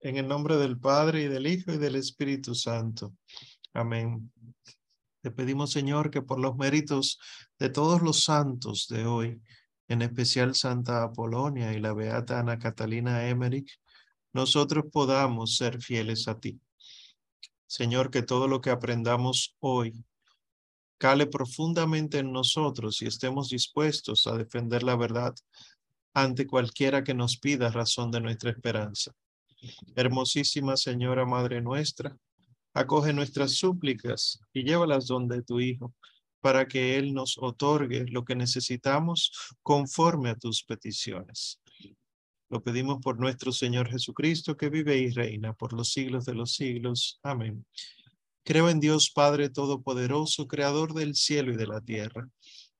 En el nombre del Padre y del Hijo y del Espíritu Santo. Amén. Te pedimos, Señor, que por los méritos de todos los santos de hoy, en especial Santa Apolonia y la Beata Ana Catalina Emmerich, nosotros podamos ser fieles a ti. Señor, que todo lo que aprendamos hoy cale profundamente en nosotros y estemos dispuestos a defender la verdad ante cualquiera que nos pida razón de nuestra esperanza. Hermosísima Señora Madre nuestra, acoge nuestras súplicas y llévalas donde tu Hijo, para que Él nos otorgue lo que necesitamos conforme a tus peticiones. Lo pedimos por nuestro Señor Jesucristo, que vive y reina por los siglos de los siglos. Amén. Creo en Dios Padre Todopoderoso, Creador del cielo y de la tierra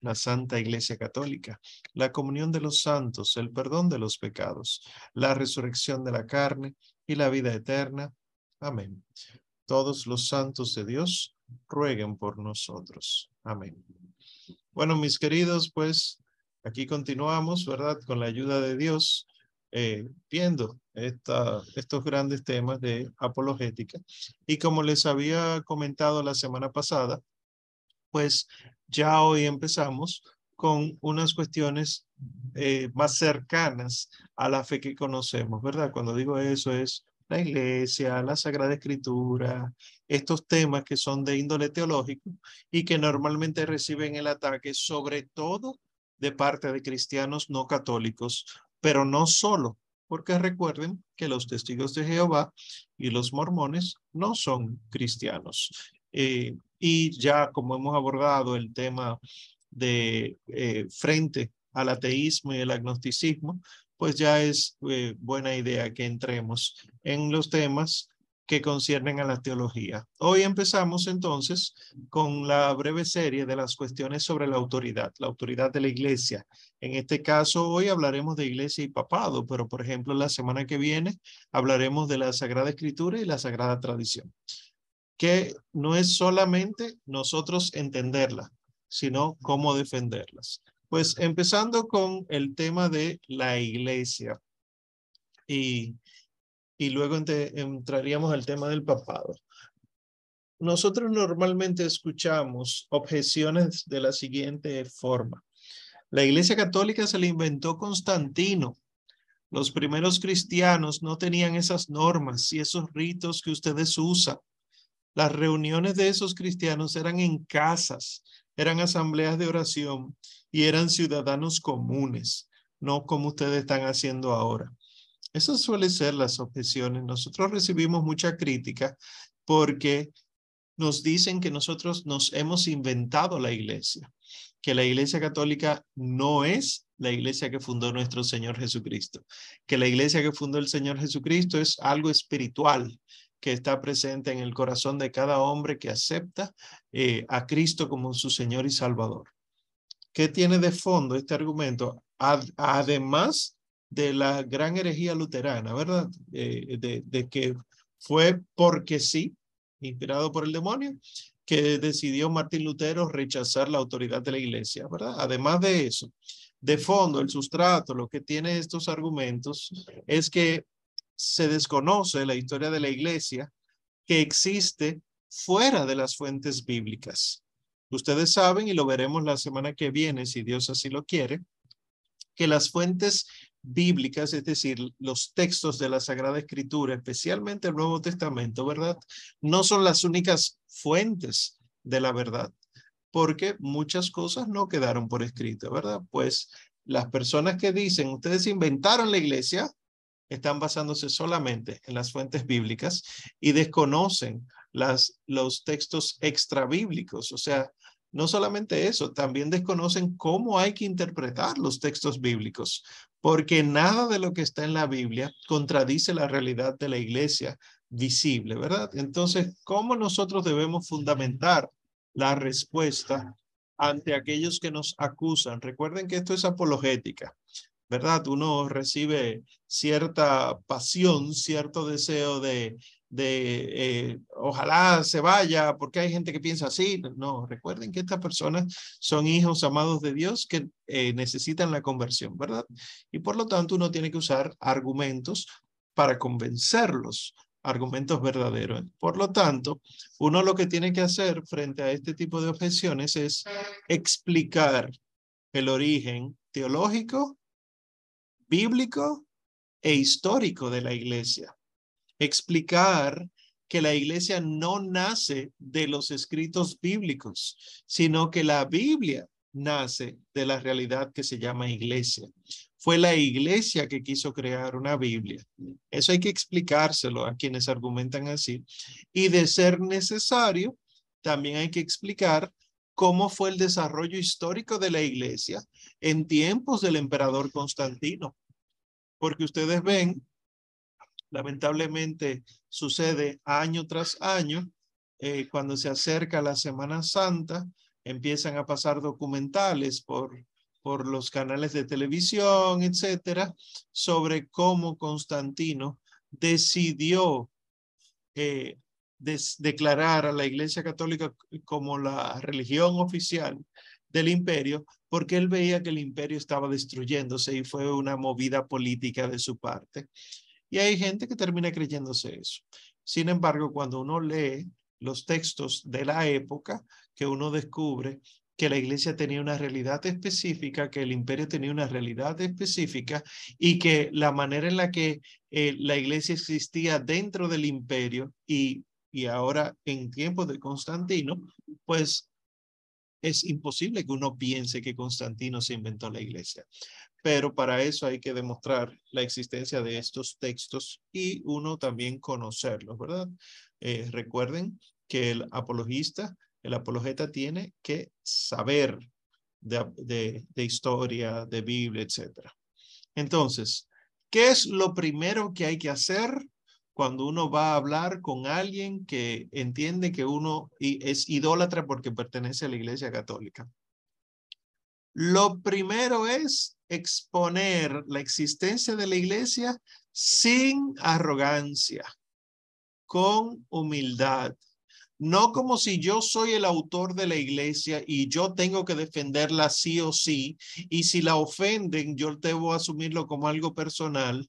la Santa Iglesia Católica, la comunión de los santos, el perdón de los pecados, la resurrección de la carne y la vida eterna. Amén. Todos los santos de Dios rueguen por nosotros. Amén. Bueno, mis queridos, pues aquí continuamos, ¿verdad? Con la ayuda de Dios, eh, viendo esta, estos grandes temas de apologética. Y como les había comentado la semana pasada, pues ya hoy empezamos con unas cuestiones eh, más cercanas a la fe que conocemos, ¿verdad? Cuando digo eso es la iglesia, la Sagrada Escritura, estos temas que son de índole teológico y que normalmente reciben el ataque sobre todo de parte de cristianos no católicos, pero no solo, porque recuerden que los testigos de Jehová y los mormones no son cristianos. Eh, y ya como hemos abordado el tema de eh, frente al ateísmo y el agnosticismo, pues ya es eh, buena idea que entremos en los temas que conciernen a la teología. Hoy empezamos entonces con la breve serie de las cuestiones sobre la autoridad, la autoridad de la iglesia. En este caso, hoy hablaremos de iglesia y papado, pero por ejemplo, la semana que viene hablaremos de la Sagrada Escritura y la Sagrada Tradición que no es solamente nosotros entenderla, sino cómo defenderlas. Pues empezando con el tema de la iglesia y, y luego entraríamos al tema del papado. Nosotros normalmente escuchamos objeciones de la siguiente forma. La iglesia católica se la inventó Constantino. Los primeros cristianos no tenían esas normas y esos ritos que ustedes usan. Las reuniones de esos cristianos eran en casas, eran asambleas de oración y eran ciudadanos comunes, no como ustedes están haciendo ahora. Esas suelen ser las objeciones. Nosotros recibimos mucha crítica porque nos dicen que nosotros nos hemos inventado la iglesia, que la iglesia católica no es la iglesia que fundó nuestro Señor Jesucristo, que la iglesia que fundó el Señor Jesucristo es algo espiritual, que está presente en el corazón de cada hombre que acepta eh, a Cristo como su Señor y Salvador. ¿Qué tiene de fondo este argumento? además de la gran herejía luterana, ¿verdad? Eh, de, de que fue porque sí, inspirado por el demonio, que decidió Martín Lutero rechazar la autoridad de la iglesia, ¿verdad? Además de eso, de fondo, el sustrato, lo que tiene estos argumentos es que se desconoce la historia de la iglesia que existe fuera de las fuentes bíblicas. Ustedes saben, y lo veremos la semana que viene, si Dios así lo quiere, que las fuentes bíblicas, es decir, los textos de la Sagrada Escritura, especialmente el Nuevo Testamento, ¿verdad? No son las únicas fuentes de la verdad, porque muchas cosas no quedaron por escrito, ¿verdad? Pues las personas que dicen, ustedes inventaron la iglesia, están basándose solamente en las fuentes bíblicas y desconocen las, los textos extrabíblicos. O sea, no solamente eso, también desconocen cómo hay que interpretar los textos bíblicos, porque nada de lo que está en la Biblia contradice la realidad de la iglesia visible, ¿verdad? Entonces, ¿cómo nosotros debemos fundamentar la respuesta ante aquellos que nos acusan? Recuerden que esto es apologética. ¿Verdad? Uno recibe cierta pasión, cierto deseo de, de eh, ojalá se vaya, porque hay gente que piensa así. No, recuerden que estas personas son hijos amados de Dios que eh, necesitan la conversión, ¿verdad? Y por lo tanto uno tiene que usar argumentos para convencerlos, argumentos verdaderos. Por lo tanto, uno lo que tiene que hacer frente a este tipo de objeciones es explicar el origen teológico bíblico e histórico de la iglesia. Explicar que la iglesia no nace de los escritos bíblicos, sino que la Biblia nace de la realidad que se llama iglesia. Fue la iglesia que quiso crear una Biblia. Eso hay que explicárselo a quienes argumentan así. Y de ser necesario, también hay que explicar cómo fue el desarrollo histórico de la iglesia en tiempos del emperador Constantino. Porque ustedes ven, lamentablemente sucede año tras año, eh, cuando se acerca la Semana Santa, empiezan a pasar documentales por, por los canales de televisión, etcétera, sobre cómo Constantino decidió eh, declarar a la Iglesia Católica como la religión oficial del imperio, porque él veía que el imperio estaba destruyéndose y fue una movida política de su parte. Y hay gente que termina creyéndose eso. Sin embargo, cuando uno lee los textos de la época, que uno descubre que la iglesia tenía una realidad específica, que el imperio tenía una realidad específica y que la manera en la que eh, la iglesia existía dentro del imperio y y ahora en tiempos de Constantino, pues es imposible que uno piense que Constantino se inventó la iglesia. Pero para eso hay que demostrar la existencia de estos textos y uno también conocerlos, ¿verdad? Eh, recuerden que el apologista, el apologeta tiene que saber de, de, de historia, de Biblia, etc. Entonces, ¿qué es lo primero que hay que hacer cuando uno va a hablar con alguien que entiende que uno es idólatra porque pertenece a la Iglesia Católica. Lo primero es exponer la existencia de la Iglesia sin arrogancia, con humildad. No como si yo soy el autor de la iglesia y yo tengo que defenderla sí o sí, y si la ofenden, yo debo asumirlo como algo personal,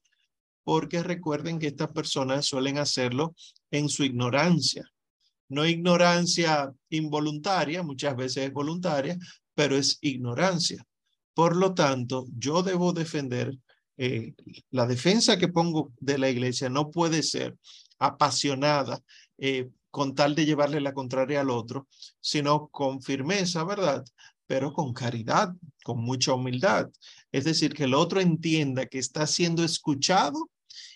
porque recuerden que estas personas suelen hacerlo en su ignorancia. No ignorancia involuntaria, muchas veces es voluntaria, pero es ignorancia. Por lo tanto, yo debo defender eh, la defensa que pongo de la iglesia no puede ser apasionada eh, con tal de llevarle la contraria al otro, sino con firmeza, ¿verdad? Pero con caridad, con mucha humildad. Es decir, que el otro entienda que está siendo escuchado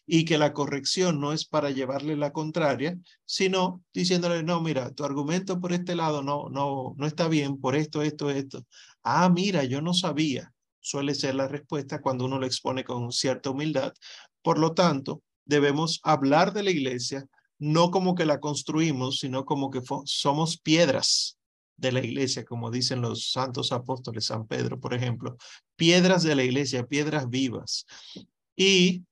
y que la corrección no es para llevarle la contraria, sino diciéndole, no, mira, tu argumento por este lado no, no, no está bien, por esto, esto, esto. Ah, mira, yo no sabía. Suele ser la respuesta cuando uno lo expone con cierta humildad. Por lo tanto, debemos hablar de la iglesia no como que la construimos, sino como que somos piedras de la iglesia, como dicen los santos apóstoles, San Pedro, por ejemplo, piedras de la iglesia, piedras vivas. Y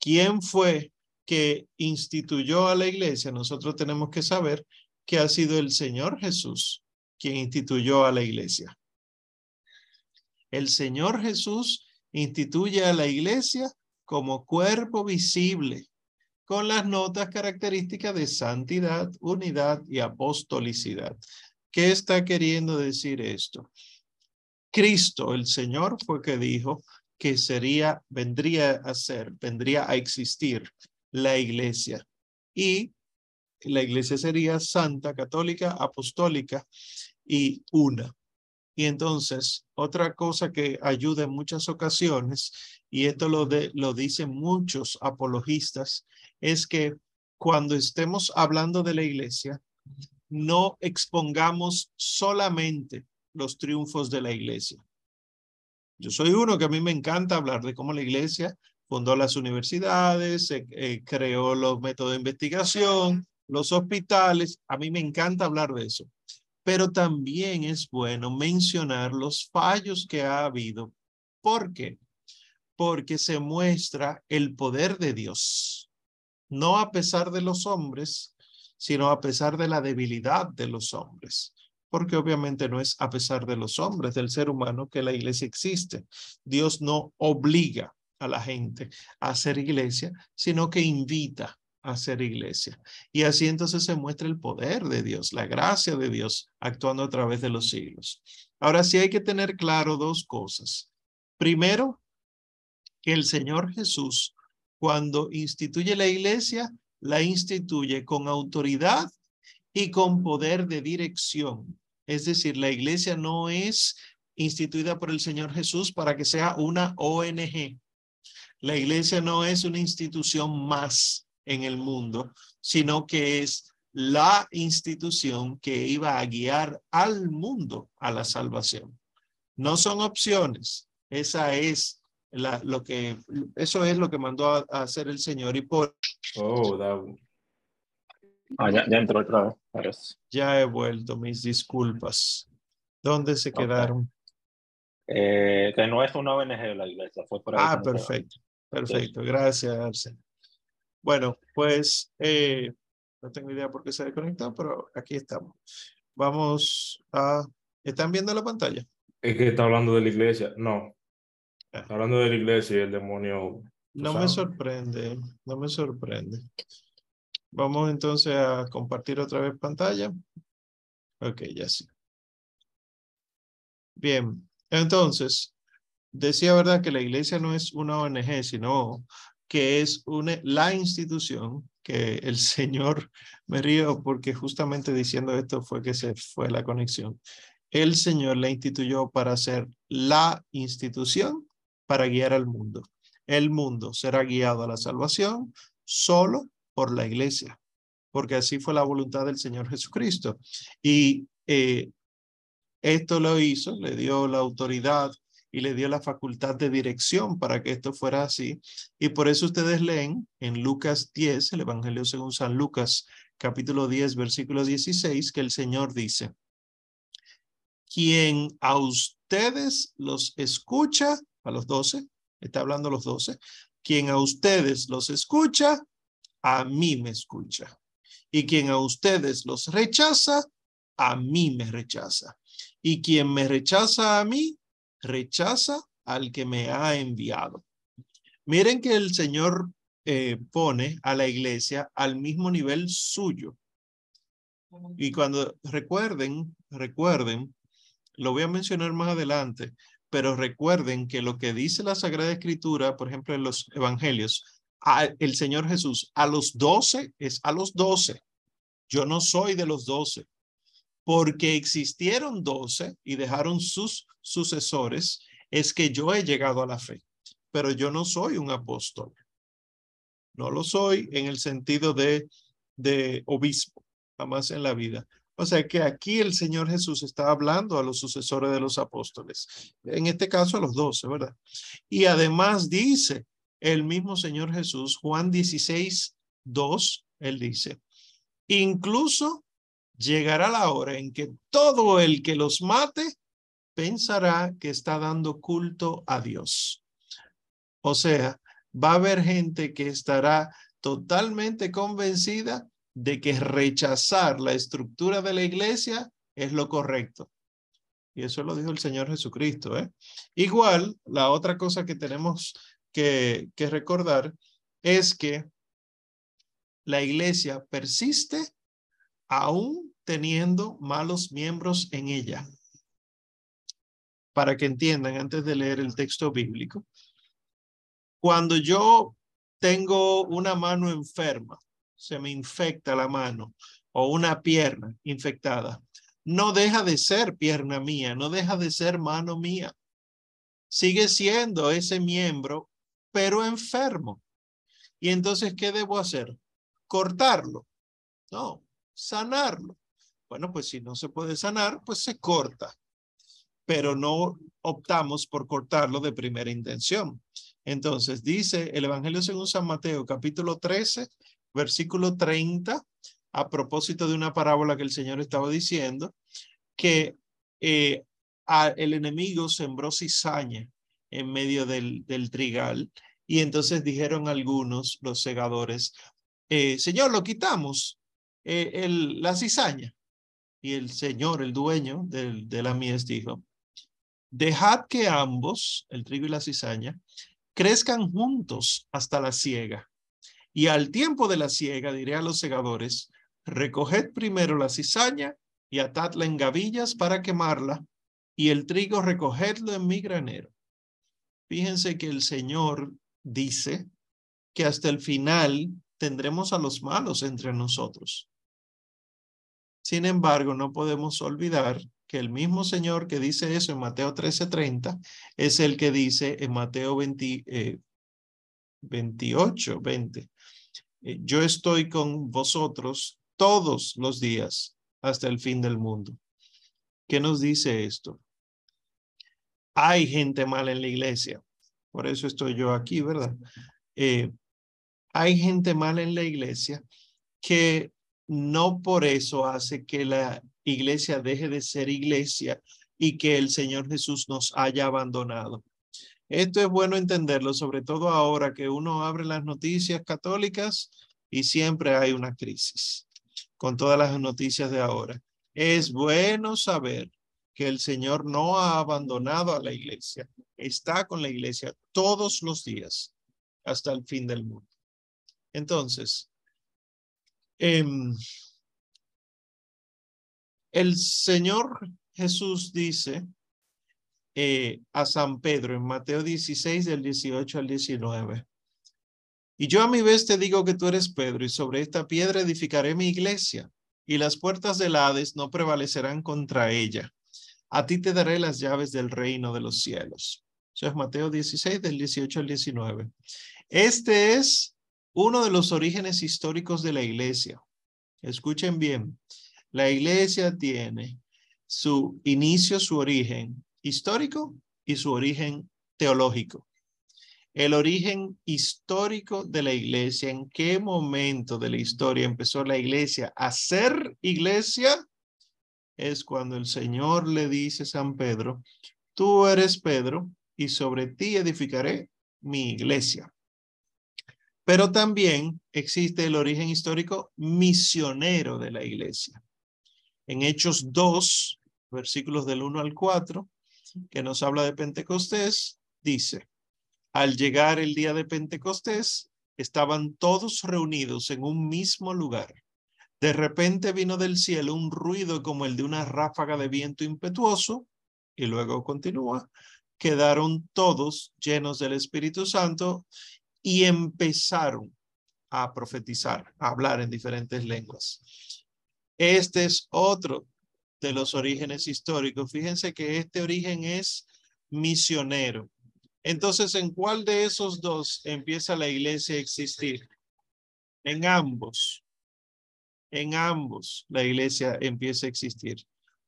quién fue que instituyó a la iglesia, nosotros tenemos que saber que ha sido el Señor Jesús quien instituyó a la iglesia. El Señor Jesús instituye a la iglesia como cuerpo visible, con las notas características de santidad, unidad y apostolicidad. ¿Qué está queriendo decir esto? Cristo, el Señor, fue que dijo, que sería, vendría a ser, vendría a existir la iglesia. Y la iglesia sería santa, católica, apostólica y una. Y entonces, otra cosa que ayuda en muchas ocasiones, y esto lo, de, lo dicen muchos apologistas, es que cuando estemos hablando de la iglesia, no expongamos solamente los triunfos de la iglesia, Yo soy uno que a mí me encanta hablar de cómo la iglesia fundó las universidades, eh, creó los métodos de investigación, los hospitales. A mí me encanta hablar de eso. Pero también es bueno mencionar los fallos que ha habido. ¿Por qué? Porque se muestra el poder de Dios. No a pesar de los hombres, sino a pesar de la debilidad de los hombres porque obviamente no es a pesar de los hombres, del ser humano, que la iglesia existe. Dios no obliga a la gente a hacer iglesia, sino que invita a hacer iglesia. Y así entonces se muestra el poder de Dios, la gracia de Dios actuando a través de los siglos. Ahora sí hay que tener claro dos cosas. Primero, que el Señor Jesús, cuando instituye la iglesia, la instituye con autoridad y con poder de dirección. Es decir, la iglesia no es instituida por el Señor Jesús para que sea una ONG. La iglesia no es una institución más en el mundo, sino que es la institución que iba a guiar al mundo a la salvación. No son opciones. Esa es la, lo que, eso es lo que mandó a, hacer el Señor y por. Oh, Ah, ya, entró otra vez, Ya he vuelto, mis disculpas. ¿Dónde se quedaron? Eh, que no es una ONG de la iglesia, fue por ahí Ah, perfecto, perfecto. Gracias, Arsen. Bueno, pues eh, no tengo idea por qué se desconectado, pero aquí estamos. Vamos a... ¿Están viendo la pantalla? Es que está hablando de la iglesia. No. Hablando de la iglesia y el demonio. No me sorprende, no me sorprende. Vamos entonces a compartir otra vez pantalla. Ok, ya sí. Bien, entonces, decía verdad que la iglesia no es una ONG, sino que es una, la institución que el Señor, me río porque justamente diciendo esto fue que se fue la conexión. El Señor la instituyó para ser la institución para guiar al mundo. El mundo será guiado a la salvación solo por la iglesia, porque así fue la voluntad del Señor Jesucristo. Y eh, esto lo hizo, le dio la autoridad y le dio la facultad de dirección para que esto fuera así. Y por eso ustedes leen en Lucas 10, el Evangelio según San Lucas, capítulo 10, versículo 16, que el Señor dice, quien a ustedes los escucha, a los doce, está hablando los doce, quien a ustedes los escucha, a mí me escucha. Y quien a ustedes los rechaza, a mí me rechaza. Y quien me rechaza a mí, rechaza al que me ha enviado. Miren que el Señor eh, pone a la iglesia al mismo nivel suyo. Y cuando recuerden, recuerden, lo voy a mencionar más adelante, pero recuerden que lo que dice la Sagrada Escritura, por ejemplo, en los Evangelios, el Señor Jesús a los doce es a los doce. Yo no soy de los doce, porque existieron doce y dejaron sus sucesores, es que yo he llegado a la fe, pero yo no soy un apóstol. No lo soy en el sentido de, de obispo, jamás en la vida. O sea que aquí el Señor Jesús está hablando a los sucesores de los apóstoles, en este caso a los doce, ¿verdad? Y además dice, el mismo Señor Jesús, Juan 16, 2, él dice, incluso llegará la hora en que todo el que los mate pensará que está dando culto a Dios. O sea, va a haber gente que estará totalmente convencida de que rechazar la estructura de la iglesia es lo correcto. Y eso lo dijo el Señor Jesucristo. ¿eh? Igual, la otra cosa que tenemos que, recordar es que la iglesia persiste aún teniendo malos miembros en ella. Para que entiendan antes de leer el texto bíblico, cuando yo tengo una mano enferma, se me infecta la mano o una pierna infectada, no deja de ser pierna mía, no deja de ser mano mía. Sigue siendo ese miembro pero enfermo. Y entonces, ¿qué debo hacer? Cortarlo. No, sanarlo. Bueno, pues si no se puede sanar, pues se corta. pero no optamos por cortarlo de primera intención. Entonces dice el Evangelio según San Mateo, capítulo 13, versículo 30, a propósito de una parábola que el Señor estaba diciendo, que eh, el enemigo sembró cizaña en medio del, del trigal y entonces dijeron algunos, los segadores, eh, Señor, lo quitamos, eh, el, la cizaña. Y el Señor, el dueño de la mies, dijo, dejad que ambos, el trigo y la cizaña, crezcan juntos hasta la siega. Y al tiempo de la siega diré a los segadores, recoged primero la cizaña y atadla en gavillas para quemarla, y el trigo recogedlo en mi granero. Fíjense que el Señor dice que hasta el final tendremos a los malos entre nosotros. Sin embargo, no podemos olvidar que el mismo Señor que dice eso en Mateo 13:30 es el que dice en Mateo 20, 28, 20, yo estoy con vosotros todos los días hasta el fin del mundo. ¿Qué nos dice esto? Hay gente mala en la iglesia. Por eso estoy yo aquí, ¿verdad? Eh, hay gente mala en la iglesia que no por eso hace que la iglesia deje de ser iglesia y que el Señor Jesús nos haya abandonado. Esto es bueno entenderlo, sobre todo ahora que uno abre las noticias católicas y siempre hay una crisis con todas las noticias de ahora. Es bueno saber que el Señor no ha abandonado a la iglesia, está con la iglesia todos los días hasta el fin del mundo. Entonces, em, el Señor Jesús dice eh, a San Pedro en Mateo 16 del 18 al 19. Y yo a mi vez te digo que tú eres Pedro y sobre esta piedra edificaré mi iglesia y las puertas del Hades no prevalecerán contra ella. A ti te daré las llaves del reino de los cielos. Eso es Mateo 16 del 18 al 19. Este es uno de los orígenes históricos de la iglesia. Escuchen bien, la iglesia tiene su inicio, su origen histórico y su origen teológico. El origen histórico de la iglesia, en qué momento de la historia empezó la iglesia a ser iglesia, es cuando el Señor le dice a San Pedro, tú eres Pedro y sobre ti edificaré mi iglesia. Pero también existe el origen histórico misionero de la iglesia. En Hechos 2, versículos del 1 al 4, que nos habla de Pentecostés, dice, al llegar el día de Pentecostés, estaban todos reunidos en un mismo lugar. De repente vino del cielo un ruido como el de una ráfaga de viento impetuoso, y luego continúa, quedaron todos llenos del Espíritu Santo y empezaron a profetizar, a hablar en diferentes lenguas. Este es otro de los orígenes históricos. Fíjense que este origen es misionero. Entonces, ¿en cuál de esos dos empieza la iglesia a existir? En ambos. En ambos la iglesia empieza a existir.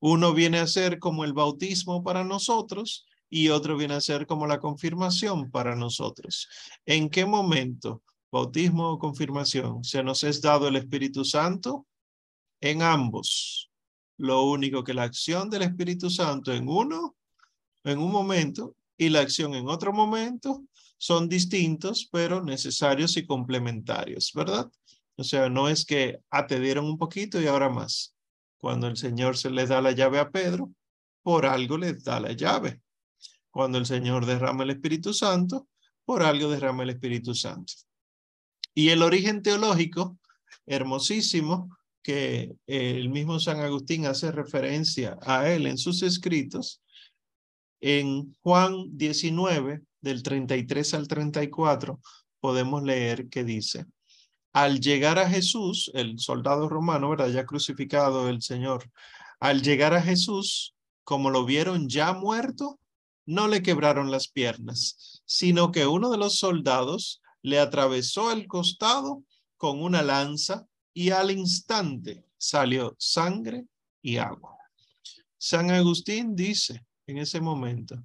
Uno viene a ser como el bautismo para nosotros y otro viene a ser como la confirmación para nosotros. ¿En qué momento, bautismo o confirmación, se nos es dado el Espíritu Santo? En ambos. Lo único que la acción del Espíritu Santo en uno, en un momento, y la acción en otro momento, son distintos, pero necesarios y complementarios, ¿verdad? O sea, no es que ah, un poquito y ahora más. Cuando el Señor se le da la llave a Pedro, por algo le da la llave. Cuando el Señor derrama el Espíritu Santo, por algo derrama el Espíritu Santo. Y el origen teológico, hermosísimo, que el mismo San Agustín hace referencia a él en sus escritos, en Juan 19, del 33 al 34, podemos leer que dice, al llegar a Jesús, el soldado romano, ¿verdad? Ya crucificado el Señor, al llegar a Jesús, como lo vieron ya muerto, no le quebraron las piernas, sino que uno de los soldados le atravesó el costado con una lanza y al instante salió sangre y agua. San Agustín dice en ese momento,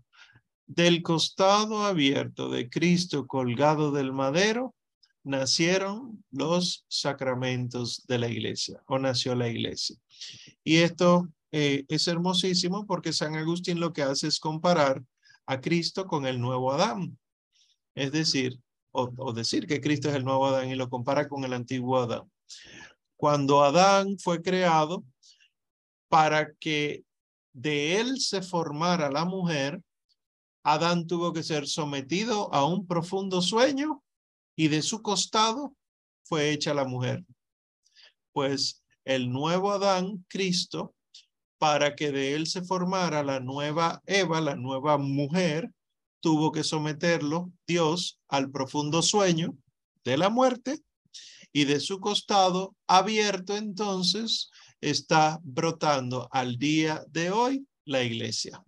del costado abierto de Cristo colgado del madero, nacieron los sacramentos de la iglesia o nació la iglesia. Y esto eh, es hermosísimo porque San Agustín lo que hace es comparar a Cristo con el nuevo Adán. Es decir, o, decir que Cristo es el nuevo Adán y lo compara con el antiguo Adán. Cuando Adán fue creado, para que de él se formara la mujer, Adán tuvo que ser sometido a un profundo sueño y de su costado fue hecha la mujer. Pues el nuevo Adán, Cristo, para que de él se formara la nueva Eva, la nueva mujer, tuvo que someterlo Dios al profundo sueño de la muerte y de su costado abierto entonces está brotando al día de hoy la iglesia.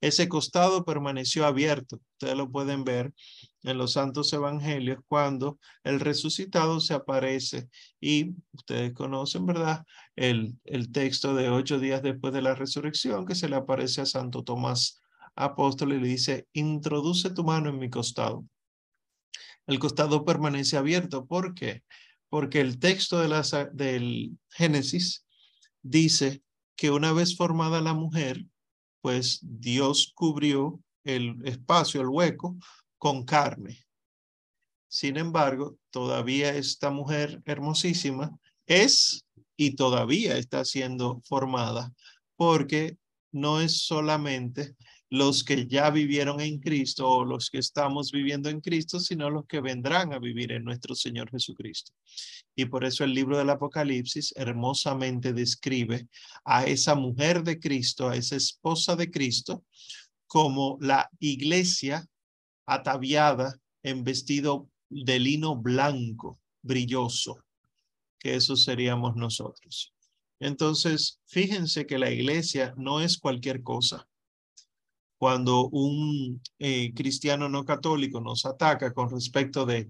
Ese costado permaneció abierto. Ustedes lo pueden ver en los santos evangelios cuando el resucitado se aparece y ustedes conocen, ¿verdad? El, el texto de ocho días después de la resurrección que se le aparece a Santo Tomás apóstol y le dice, introduce tu mano en mi costado. El costado permanece abierto. ¿Por qué? Porque el texto de del Génesis dice que una vez formada la mujer, pues Dios cubrió el espacio, el hueco, con carne. Sin embargo, todavía esta mujer hermosísima es y todavía está siendo formada porque no es solamente los que ya vivieron en Cristo o los que estamos viviendo en Cristo, sino los que vendrán a vivir en nuestro Señor Jesucristo. Y por eso el libro del Apocalipsis hermosamente describe a esa mujer de Cristo, a esa esposa de Cristo, como la iglesia ataviada en vestido de lino blanco, brilloso, que eso seríamos nosotros. Entonces, fíjense que la iglesia no es cualquier cosa cuando un eh, cristiano no católico nos ataca con respecto de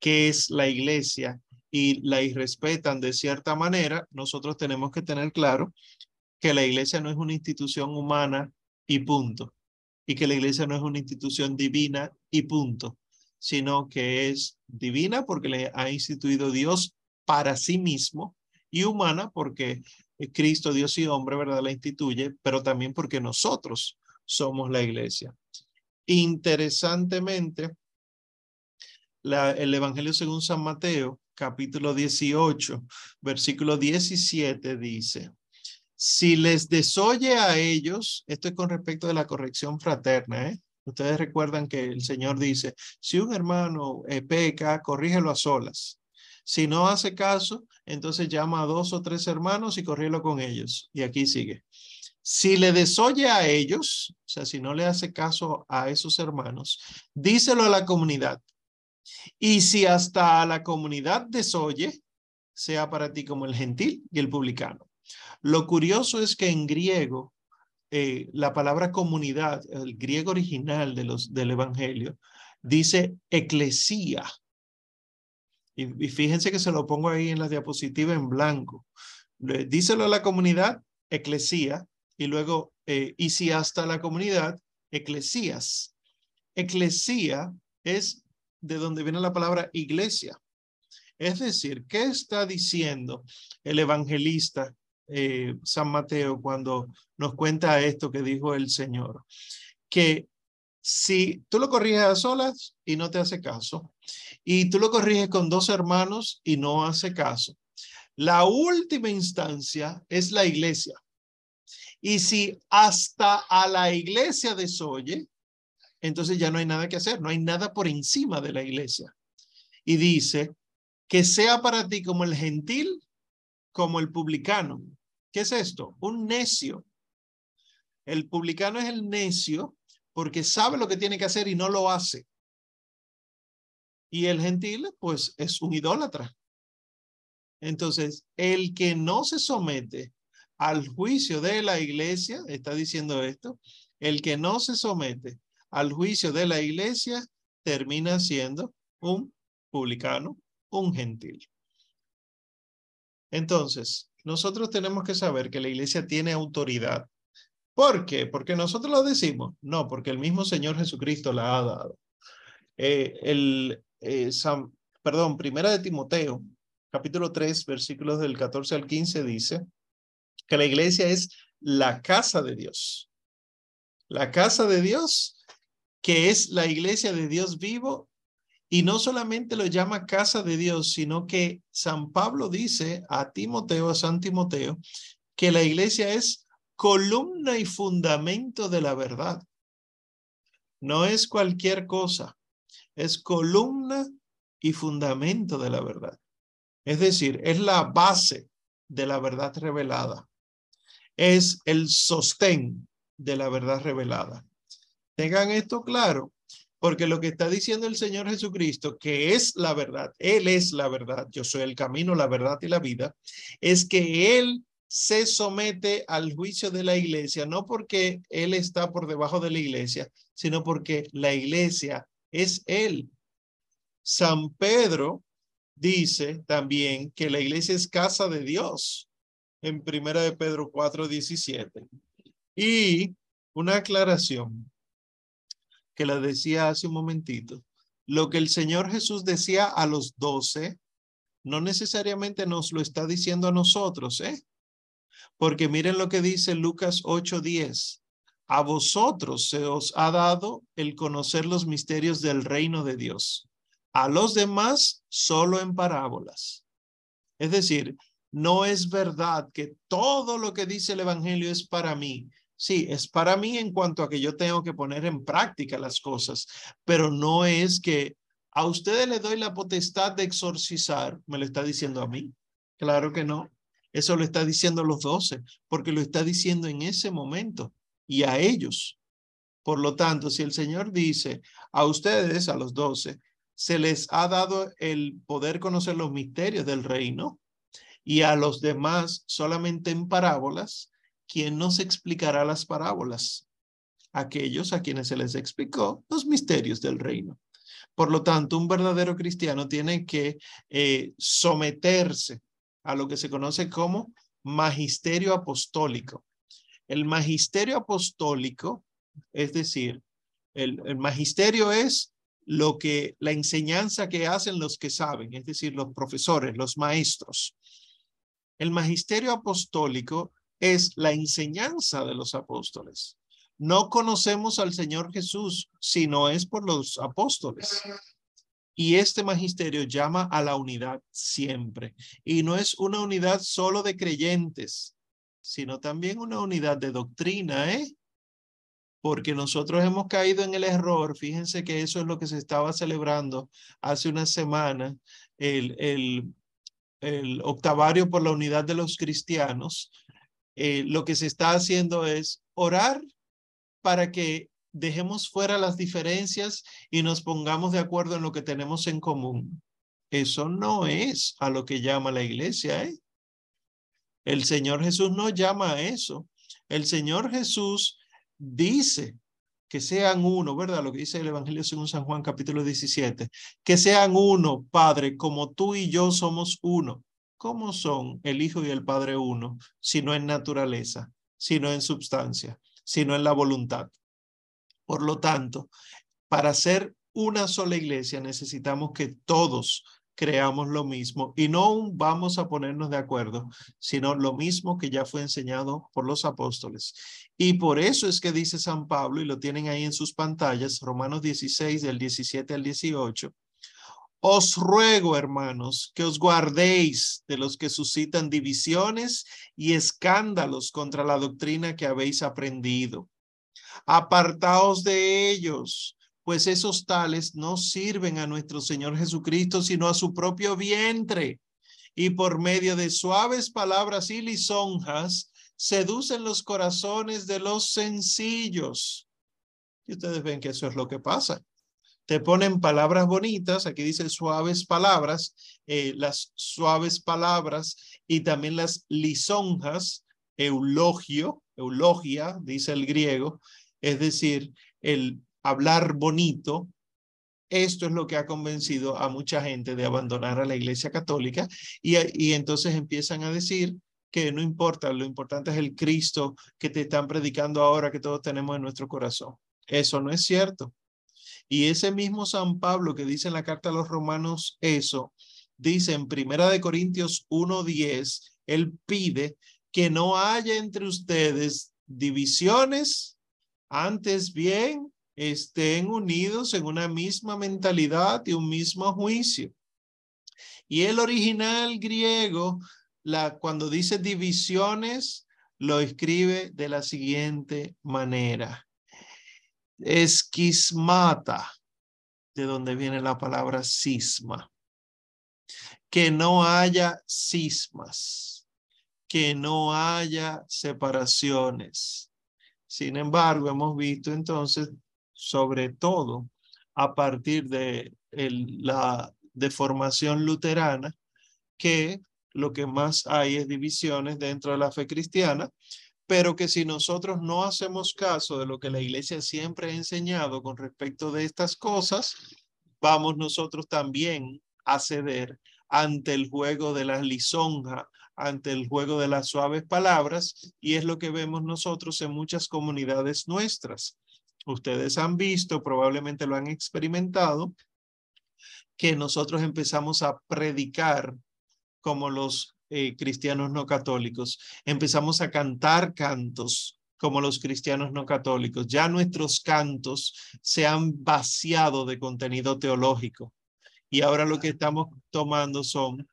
qué es la iglesia y la irrespetan de cierta manera, nosotros tenemos que tener claro que la iglesia no es una institución humana y punto, y que la iglesia no es una institución divina y punto, sino que es divina porque le ha instituido Dios para sí mismo y humana porque Cristo, Dios y hombre, ¿verdad? La instituye, pero también porque nosotros somos la iglesia. Interesantemente, el Evangelio según San Mateo, capítulo 18, versículo 17 dice, si les desoye a ellos, esto es con respecto de la corrección fraterna, ¿eh? Ustedes recuerdan que el Señor dice, si un hermano eh, peca, corrígelo a solas. Si no hace caso, entonces llama a dos o tres hermanos y corrígelo con ellos. Y aquí sigue. Si le desoye a ellos, o sea, si no le hace caso a esos hermanos, díselo a la comunidad. Y si hasta a la comunidad desoye, sea para ti como el gentil y el publicano. Lo curioso es que en griego, eh, la palabra comunidad, el griego original de los, del Evangelio, dice eclesía. Y, y fíjense que se lo pongo ahí en la diapositiva en blanco. Díselo a la comunidad, eclesía, y luego, eh, y si hasta la comunidad, eclesías. Eclesía es de donde viene la palabra iglesia. Es decir, ¿qué está diciendo el evangelista eh, San Mateo cuando nos cuenta esto que dijo el Señor? Que si tú lo corriges a solas y no te hace caso, y tú lo corriges con dos hermanos y no hace caso, la última instancia es la iglesia. Y si hasta a la iglesia desoye, entonces ya no hay nada que hacer, no hay nada por encima de la iglesia. Y dice, que sea para ti como el gentil, como el publicano. ¿Qué es esto? Un necio. El publicano es el necio porque sabe lo que tiene que hacer y no lo hace. Y el gentil, pues, es un idólatra. Entonces, el que no se somete al juicio de la iglesia, está diciendo esto, el que no se somete al juicio de la iglesia termina siendo un publicano, un gentil. Entonces, nosotros tenemos que saber que la iglesia tiene autoridad ¿Por qué? Porque nosotros lo decimos. No, porque el mismo Señor Jesucristo la ha dado. Eh, el, eh, perdón, primera de Timoteo, capítulo 3, versículos del 14 al 15 dice que la iglesia es la casa de Dios. La casa de Dios, que es la iglesia de Dios vivo, y no solamente lo llama casa de Dios, sino que San Pablo dice a Timoteo, a San Timoteo, que la iglesia es columna y fundamento de la verdad. No es cualquier cosa, es columna y fundamento de la verdad. Es decir, es la base de la verdad revelada. Es el sostén de la verdad revelada. Tengan esto claro, porque lo que está diciendo el Señor Jesucristo, que es la verdad, Él es la verdad, yo soy el camino, la verdad y la vida, es que Él se somete al juicio de la iglesia, no porque él está por debajo de la iglesia, sino porque la iglesia es él. San Pedro dice también que la iglesia es casa de Dios en primera de Pedro 4, 17. Y una aclaración que la decía hace un momentito. Lo que el Señor Jesús decía a los doce, no necesariamente nos lo está diciendo a nosotros, ¿eh? Porque miren lo que dice Lucas 8:10. A vosotros se os ha dado el conocer los misterios del reino de Dios. A los demás solo en parábolas. Es decir, no es verdad que todo lo que dice el Evangelio es para mí. Sí, es para mí en cuanto a que yo tengo que poner en práctica las cosas, pero no es que a ustedes le doy la potestad de exorcizar, me lo está diciendo a mí. Claro que no. Eso lo está diciendo los doce, porque lo está diciendo en ese momento y a ellos. Por lo tanto, si el Señor dice a ustedes, a los doce, se les ha dado el poder conocer los misterios del reino y a los demás solamente en parábolas, ¿quién nos explicará las parábolas? Aquellos a quienes se les explicó los misterios del reino. Por lo tanto, un verdadero cristiano tiene que eh, someterse a lo que se conoce como magisterio apostólico. El magisterio apostólico, es decir, el, el, magisterio es lo que la enseñanza que hacen los que saben, es decir, los profesores, los maestros. El magisterio apostólico es la enseñanza de los apóstoles. No conocemos al Señor Jesús si no es por los apóstoles. Y este magisterio llama a la unidad siempre. Y no es una unidad solo de creyentes, sino también una unidad de doctrina, ¿eh? Porque nosotros hemos caído en el error. Fíjense que eso es lo que se estaba celebrando hace una semana, el, el, el octavario por la unidad de los cristianos. Eh, lo que se está haciendo es orar para que dejemos fuera las diferencias y nos pongamos de acuerdo en lo que tenemos en común. Eso no es a lo que llama la iglesia, ¿eh? El Señor Jesús no llama a eso. El Señor Jesús dice que sean uno, ¿verdad? Lo que dice el Evangelio según San Juan capítulo 17, que sean uno, Padre, como tú y yo somos uno. ¿Cómo son el Hijo y el Padre uno? Si no en naturaleza, sino en substancia, sino en la voluntad. Por lo tanto, para ser una sola iglesia necesitamos que todos creamos lo mismo y no vamos a ponernos de acuerdo, sino lo mismo que ya fue enseñado por los apóstoles. Y por eso es que dice San Pablo, y lo tienen ahí en sus pantallas, Romanos 16 del 17 al 18, os ruego, hermanos, que os guardéis de los que suscitan divisiones y escándalos contra la doctrina que habéis aprendido Apartaos de ellos, pues esos tales no sirven a nuestro Señor Jesucristo, sino a su propio vientre. Y por medio de suaves palabras y lisonjas, seducen los corazones de los sencillos. Y ustedes ven que eso es lo que pasa. Te ponen palabras bonitas, aquí dice suaves palabras, eh, las suaves palabras y también las lisonjas, eulogio, eulogia, dice el griego, es decir, el hablar bonito, esto es lo que ha convencido a mucha gente de abandonar a la Iglesia Católica y, y entonces empiezan a decir que no importa, lo importante es el Cristo que te están predicando ahora que todos tenemos en nuestro corazón. Eso no es cierto. Y ese mismo San Pablo que dice en la carta a los romanos eso, dice en Primera de Corintios 1:10, él pide que no haya entre ustedes divisiones, antes bien estén unidos en una misma mentalidad y un mismo juicio. Y el original griego, la, cuando dice divisiones, lo escribe de la siguiente manera. Esquismata, de donde viene la palabra cisma. Que no haya cismas, que no haya separaciones. Sin embargo, hemos visto entonces, sobre todo a partir de la deformación luterana, que lo que más hay es divisiones dentro de la fe cristiana, pero que si nosotros no hacemos caso de lo que la iglesia siempre ha enseñado con respecto de estas cosas, vamos nosotros también a ceder ante el juego de la lisonja, ante el juego de las suaves palabras, y es lo que vemos nosotros en muchas comunidades nuestras. Ustedes han visto, probablemente lo han experimentado, que nosotros empezamos a predicar como los eh, cristianos no católicos. Empezamos a cantar cantos como los cristianos no católicos. Ya nuestros cantos se han vaciado de contenido teológico. Y ahora lo que estamos tomando son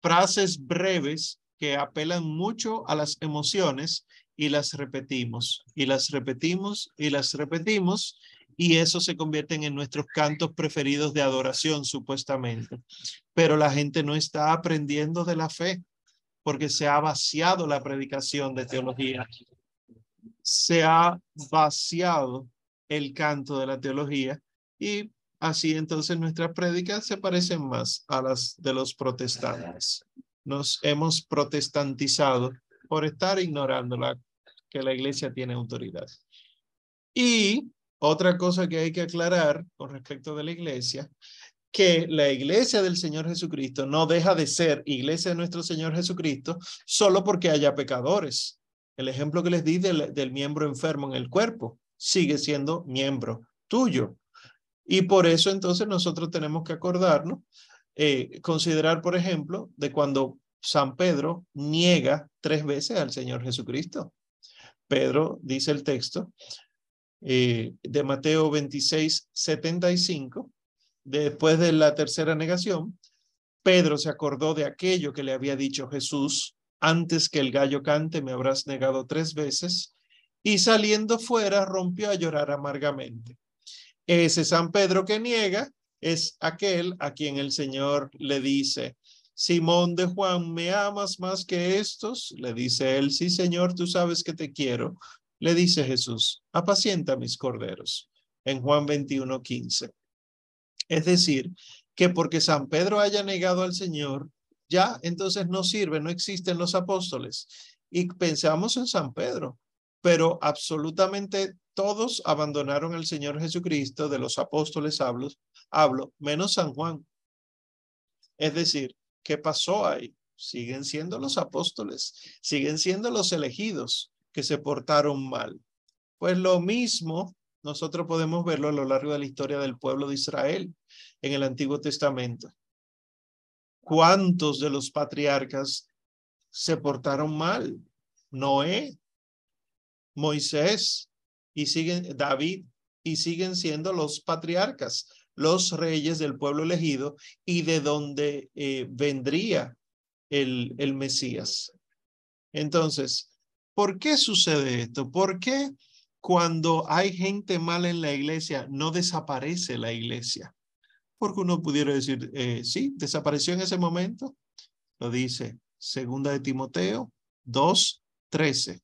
frases breves que apelan mucho a las emociones y las repetimos, y las repetimos, y las repetimos, y eso se convierten en nuestros cantos preferidos de adoración, supuestamente. Pero la gente no está aprendiendo de la fe porque se ha vaciado la predicación de teología. Se ha vaciado el canto de la teología y así entonces nuestras prédicas se parecen más a las de los protestantes. Nos hemos protestantizado por estar ignorando la, que la iglesia tiene autoridad. Y otra cosa que hay que aclarar con respecto de la iglesia, que la iglesia del Señor Jesucristo no deja de ser iglesia de nuestro Señor Jesucristo solo porque haya pecadores. El ejemplo que les di del, miembro enfermo en el cuerpo sigue siendo miembro tuyo. Y por eso entonces nosotros tenemos que acordarnos, eh, considerar, por ejemplo, de cuando San Pedro niega tres veces al Señor Jesucristo. Pedro, dice el texto, eh, de Mateo 26, 75, después de la tercera negación, Pedro se acordó de aquello que le había dicho Jesús, antes que el gallo cante me habrás negado tres veces, y saliendo fuera rompió a llorar amargamente. Ese San Pedro que niega es aquel a quien el Señor le dice, Simón de Juan, ¿me amas más que estos? Le dice él, sí, Señor, tú sabes que te quiero. Le dice Jesús, apacienta mis corderos, en Juan 21, 15. Es decir, que porque San Pedro haya negado al Señor, ya entonces no sirve, no existen los apóstoles. Y pensamos en San Pedro, pero absolutamente todos abandonaron al Señor Jesucristo, de los apóstoles hablo, hablo, menos San Juan. Es decir, ¿qué pasó ahí? Siguen siendo los apóstoles, siguen siendo los elegidos, que se portaron mal. Pues lo mismo nosotros podemos verlo a lo largo de la historia del pueblo de Israel en el Antiguo Testamento. ¿Cuántos de los patriarcas se portaron mal? Noé, Moisés y siguen David y siguen siendo los patriarcas, los reyes del pueblo elegido y de donde eh, vendría el, el Mesías. Entonces, ¿Por qué sucede esto? ¿Por qué cuando hay gente mala en la iglesia no desaparece la iglesia? Porque uno pudiera decir, eh, sí, desapareció en ese momento. Lo dice segunda de Timoteo 2.13.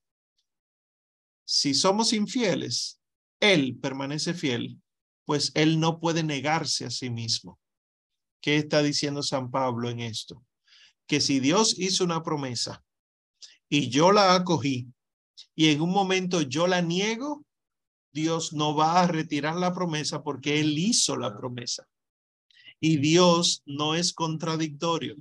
Si somos infieles, Él permanece fiel, pues Él no puede negarse a sí mismo. ¿Qué está diciendo San Pablo en esto? Que si Dios hizo una promesa y yo la acogí y en un momento yo la niego, Dios no va a retirar la promesa porque Él hizo la promesa. Y Dios no es contradictorio.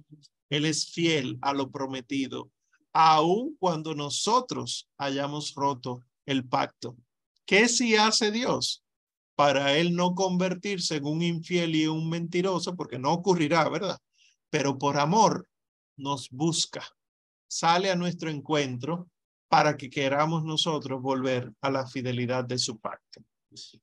Él es fiel a lo prometido. aun cuando nosotros hayamos roto el pacto. ¿Qué si hace Dios? Para él no convertirse en un infiel y un mentiroso, porque no ocurrirá, ¿verdad? Pero por amor nos busca, sale a nuestro encuentro para que queramos nosotros volver a la fidelidad de su pacto.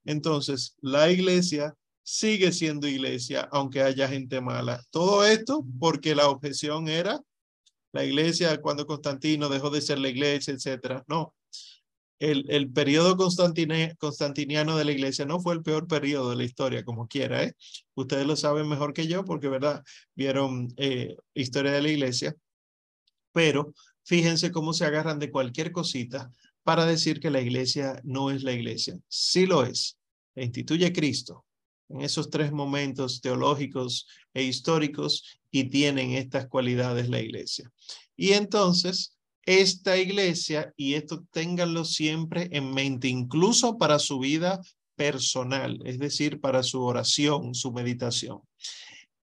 Entonces, la iglesia sigue siendo iglesia, aunque haya gente mala. Todo esto porque la objeción era la iglesia cuando Constantino dejó de ser la iglesia, etcétera. No, el, el periodo constantiniano de la iglesia no fue el peor periodo de la historia, como quiera. ¿eh? Ustedes lo saben mejor que yo porque, ¿verdad? Vieron eh, historia de la iglesia. Pero fíjense cómo se agarran de cualquier cosita para decir que la iglesia no es la iglesia. Sí lo es. La instituye Cristo en esos tres momentos teológicos e históricos y tienen estas cualidades la iglesia. Y entonces, esta iglesia, y esto ténganlo siempre en mente, incluso para su vida personal, es decir, para su oración, su meditación.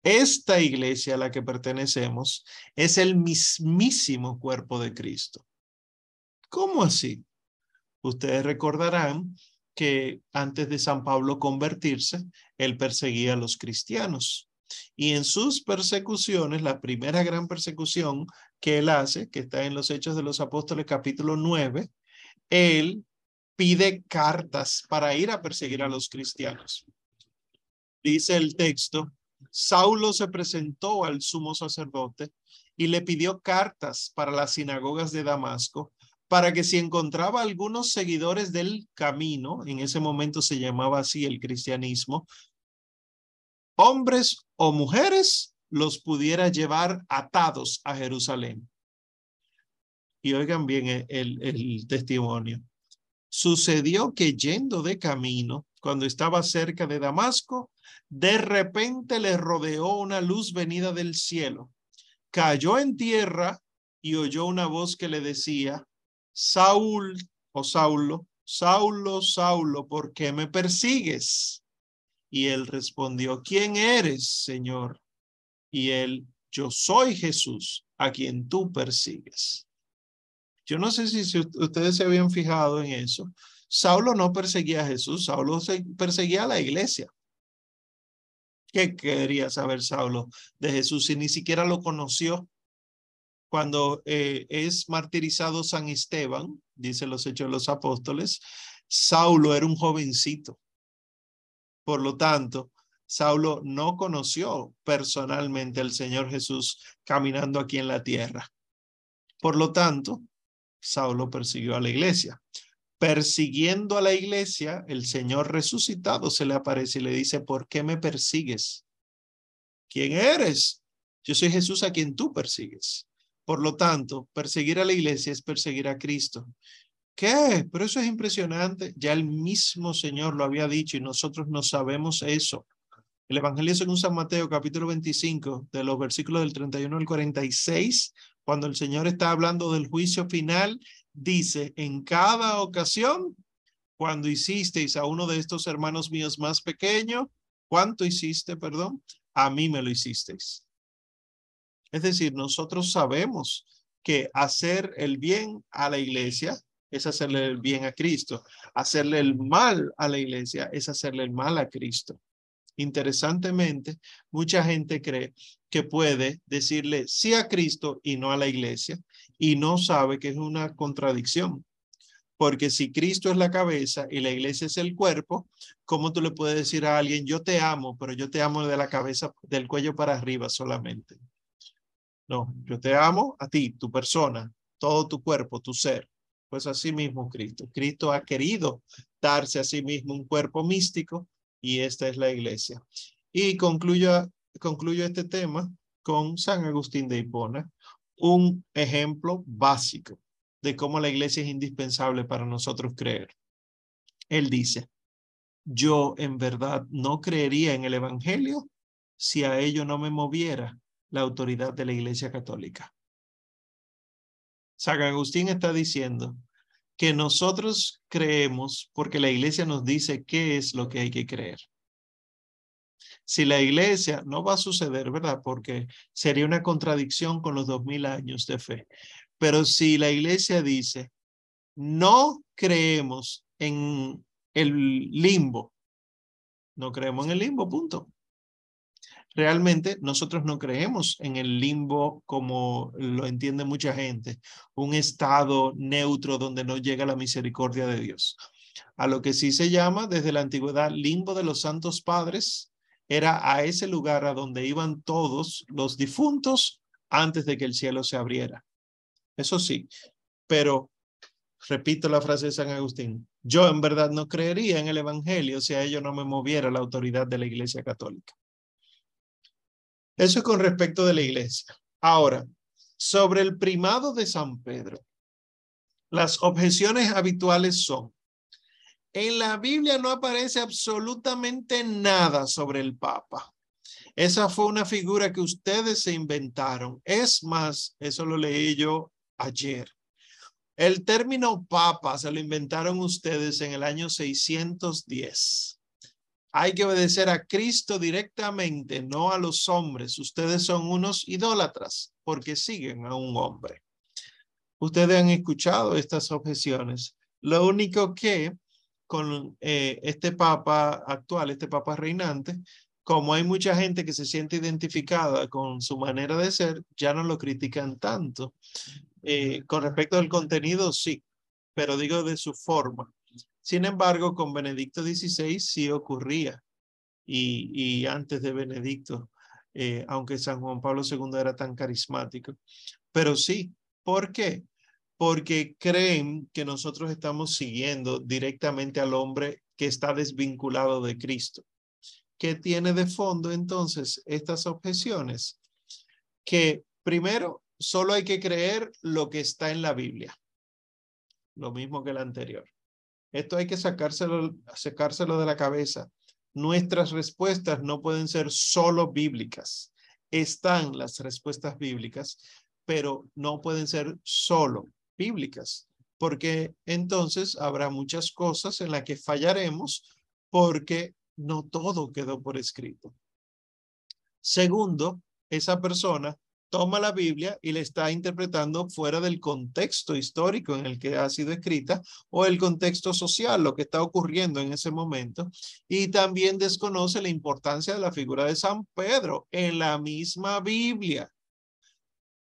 Esta iglesia a la que pertenecemos es el mismísimo cuerpo de Cristo. ¿Cómo así? Ustedes recordarán que antes de San Pablo convertirse, él perseguía a los cristianos. Y en sus persecuciones, la primera gran persecución que él hace, que está en los Hechos de los Apóstoles capítulo 9, él pide cartas para ir a perseguir a los cristianos. Dice el texto, Saulo se presentó al sumo sacerdote y le pidió cartas para las sinagogas de Damasco, para que si encontraba algunos seguidores del camino, en ese momento se llamaba así el cristianismo, hombres o mujeres, los pudiera llevar atados a Jerusalén. Y oigan bien el, testimonio. Sucedió que yendo de camino, cuando estaba cerca de Damasco, de repente le rodeó una luz venida del cielo. Cayó en tierra y oyó una voz que le decía, Saúl o Saulo, Saulo, Saulo, ¿por qué me persigues? Y él respondió, ¿quién eres, Señor? Y él, yo soy Jesús, a quien tú persigues. Yo no sé si, ustedes se habían fijado en eso. Saulo no perseguía a Jesús, Saulo perseguía a la iglesia. ¿Qué quería saber Saulo de Jesús si ni siquiera lo conoció? Cuando eh, es martirizado San Esteban, dice los Hechos de los Apóstoles, Saulo era un jovencito. Por lo tanto, Saulo no conoció personalmente al Señor Jesús caminando aquí en la tierra. Por lo tanto, Saulo persiguió a la iglesia. Persiguiendo a la iglesia, el Señor resucitado se le aparece y le dice, ¿por qué me persigues? ¿Quién eres? Yo soy Jesús a quien tú persigues. Por lo tanto, perseguir a la iglesia es perseguir a Cristo. ¿Qué? Pero eso es impresionante. Ya el mismo Señor lo había dicho y nosotros no sabemos eso. El Evangelio según San Mateo, capítulo 25, de los versículos del 31 al 46, cuando el Señor está hablando del juicio final, dice, en cada ocasión, cuando hicisteis a uno de estos hermanos míos más pequeño, ¿cuánto hiciste, perdón? A mí me lo hicisteis. Es decir, nosotros sabemos que hacer el bien a la iglesia es hacerle el bien a Cristo. Hacerle el mal a la iglesia es hacerle el mal a Cristo. Interesantemente, mucha gente cree que puede decirle sí a Cristo y no a la iglesia y no sabe que es una contradicción. Porque si Cristo es la cabeza y la iglesia es el cuerpo, ¿cómo tú le puedes decir a alguien, yo te amo, pero yo te amo de la cabeza, del cuello para arriba solamente? No, yo te amo a ti, tu persona, todo tu cuerpo, tu ser. Pues así mismo Cristo. Cristo ha querido darse a sí mismo un cuerpo místico y esta es la iglesia. Y concluyo, concluyo este tema con San Agustín de Hipona, un ejemplo básico de cómo la iglesia es indispensable para nosotros creer. Él dice, yo en verdad no creería en el Evangelio si a ello no me moviera la autoridad de la Iglesia Católica. San Agustín está diciendo que nosotros creemos porque la Iglesia nos dice qué es lo que hay que creer. Si la Iglesia no va a suceder, ¿verdad? Porque sería una contradicción con los dos mil años de fe. Pero si la iglesia dice, no creemos en el limbo, no creemos en el limbo, punto. Realmente nosotros no creemos en el limbo como lo entiende mucha gente, un estado neutro donde no llega la misericordia de Dios. A lo que sí se llama desde la antigüedad limbo de los santos padres, era a ese lugar a donde iban todos los difuntos antes de que el cielo se abriera. Eso sí, pero repito la frase de San Agustín, yo en verdad no creería en el Evangelio si a ello no me moviera la autoridad de la Iglesia Católica. Eso es con respecto de la Iglesia. Ahora, sobre el primado de San Pedro, las objeciones habituales son, en la Biblia no aparece absolutamente nada sobre el Papa. Esa fue una figura que ustedes se inventaron. Es más, eso lo leí yo ayer. El término papa se lo inventaron ustedes en el año 610. Hay que obedecer a Cristo directamente, no a los hombres. Ustedes son unos idólatras porque siguen a un hombre. Ustedes han escuchado estas objeciones. Lo único que con eh, este papa actual, este papa reinante, como hay mucha gente que se siente identificada con su manera de ser, ya no lo critican tanto. Eh, con respecto al contenido, sí, pero digo de su forma. Sin embargo, con Benedicto XVI sí ocurría. Y, y antes de Benedicto, eh, aunque San Juan Pablo II era tan carismático. Pero sí, ¿por qué? Porque creen que nosotros estamos siguiendo directamente al hombre que está desvinculado de Cristo. ¿Qué tiene de fondo entonces estas objeciones? Que primero, solo hay que creer lo que está en la Biblia. Lo mismo que el anterior. Esto hay que sacárselo, sacárselo de la cabeza. Nuestras respuestas no pueden ser solo bíblicas. Están las respuestas bíblicas, pero no pueden ser solo bíblicas, porque entonces habrá muchas cosas en las que fallaremos porque no todo quedó por escrito. Segundo, esa persona toma la Biblia y la está interpretando fuera del contexto histórico en el que ha sido escrita o el contexto social, lo que está ocurriendo en ese momento. Y también desconoce la importancia de la figura de San Pedro en la misma Biblia.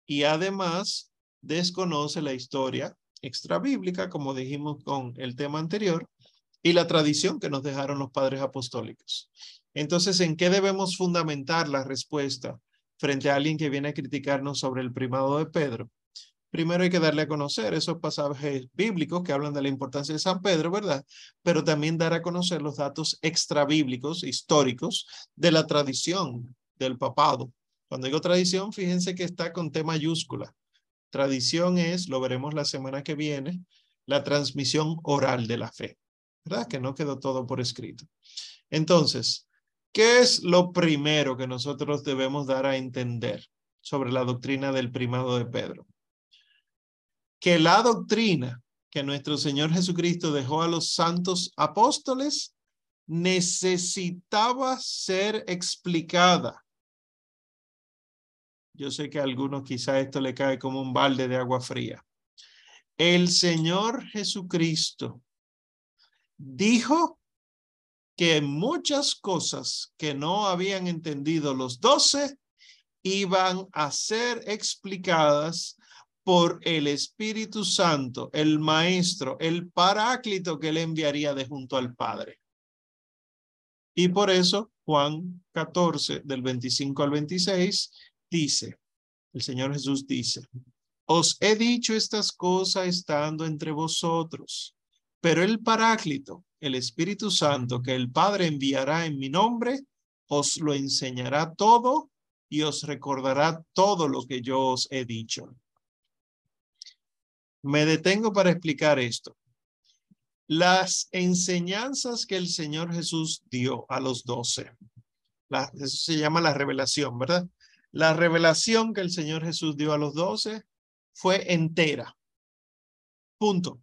Y además desconoce la historia extrabíblica, como dijimos con el tema anterior, y la tradición que nos dejaron los padres apostólicos. Entonces, ¿en qué debemos fundamentar la respuesta frente a alguien que viene a criticarnos sobre el primado de Pedro? Primero hay que darle a conocer esos pasajes bíblicos que hablan de la importancia de San Pedro, ¿verdad? Pero también dar a conocer los datos extrabíblicos, históricos, de la tradición del papado. Cuando digo tradición, fíjense que está con T mayúscula. Tradición es, lo veremos la semana que viene, la transmisión oral de la fe. ¿verdad? Que no quedó todo por escrito. Entonces, ¿qué es lo primero que nosotros debemos dar a entender sobre la doctrina del primado de Pedro? Que la doctrina que nuestro Señor Jesucristo dejó a los santos apóstoles necesitaba ser explicada. Yo sé que a algunos quizá esto le cae como un balde de agua fría. El Señor Jesucristo dijo que muchas cosas que no habían entendido los doce iban a ser explicadas por el Espíritu Santo, el Maestro, el Paráclito que le enviaría de junto al Padre. Y por eso Juan 14, del 25 al 26, dice, el Señor Jesús dice, os he dicho estas cosas estando entre vosotros pero el Paráclito, el Espíritu Santo que el Padre enviará en mi nombre, os lo enseñará todo y os recordará todo lo que yo os he dicho. Me detengo para explicar esto. Las enseñanzas que el Señor Jesús dio a los doce, eso se llama la revelación, ¿verdad? La revelación que el Señor Jesús dio a los doce fue entera. Punto